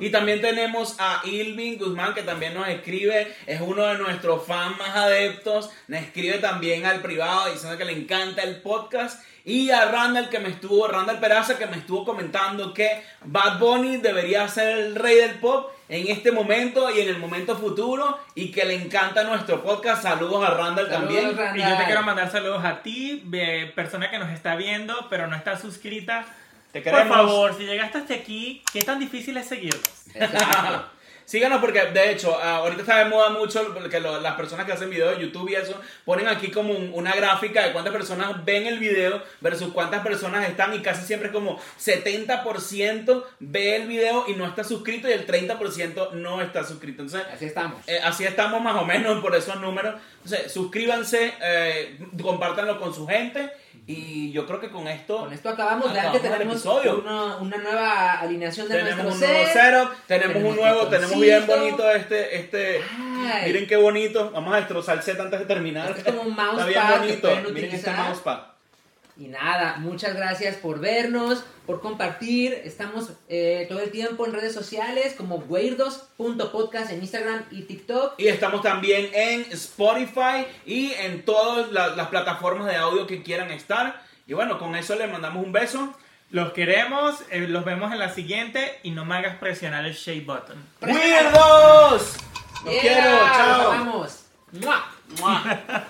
Y también tenemos a Ilvin Guzmán que también nos escribe, es uno de nuestros fans más adeptos, nos escribe también al privado diciendo que le encanta el podcast. Y a Randall que me estuvo, Randall Peraza que me estuvo comentando que Bad Bunny debería ser el rey del pop en este momento y en el momento futuro y que le encanta nuestro podcast. Saludos a Randall Saludos, también. Randall. Y yo te quiero mandar saludos a ti, persona que nos está viendo, pero no está suscrita. Te Por favor, si llegaste hasta aquí, ¿qué tan difícil es seguirnos? Síganos porque de hecho ah, ahorita está de moda mucho que lo- las personas que hacen videos de YouTube y eso ponen aquí como un- una gráfica de cuántas personas ven el video versus cuántas personas están y casi siempre es como 70% ve el video y no está suscrito y el 30% no está suscrito. Entonces Así estamos. eh, así estamos más o menos por esos números. Entonces suscríbanse, eh, compártanlo con su gente y yo creo que con esto... Con esto acabamos. Acabamos que el tenemos episodio. una, una nueva alineación de Tenemos nuestro un nuevo setup, tenemos, tenemos un nuevo, tenemos bien bonito este, este, Ay. miren qué bonito, vamos a destrozar el set antes de terminar. Este es como un Está bien mousepad que bonito, miren este utilizar. mousepad. Y nada, muchas gracias por vernos, por compartir. Estamos eh, todo el tiempo en redes sociales como weirdos.podcast en Instagram y TikTok. Y estamos también en Spotify y en todas la- las plataformas de audio que quieran estar. Y bueno, con eso les mandamos un beso. Los queremos, eh, los vemos en la siguiente y no me hagas presionar el share button. ¡Weirdos! Los Yeah, quiero, chao. Vamos. ¡Mua! Mua.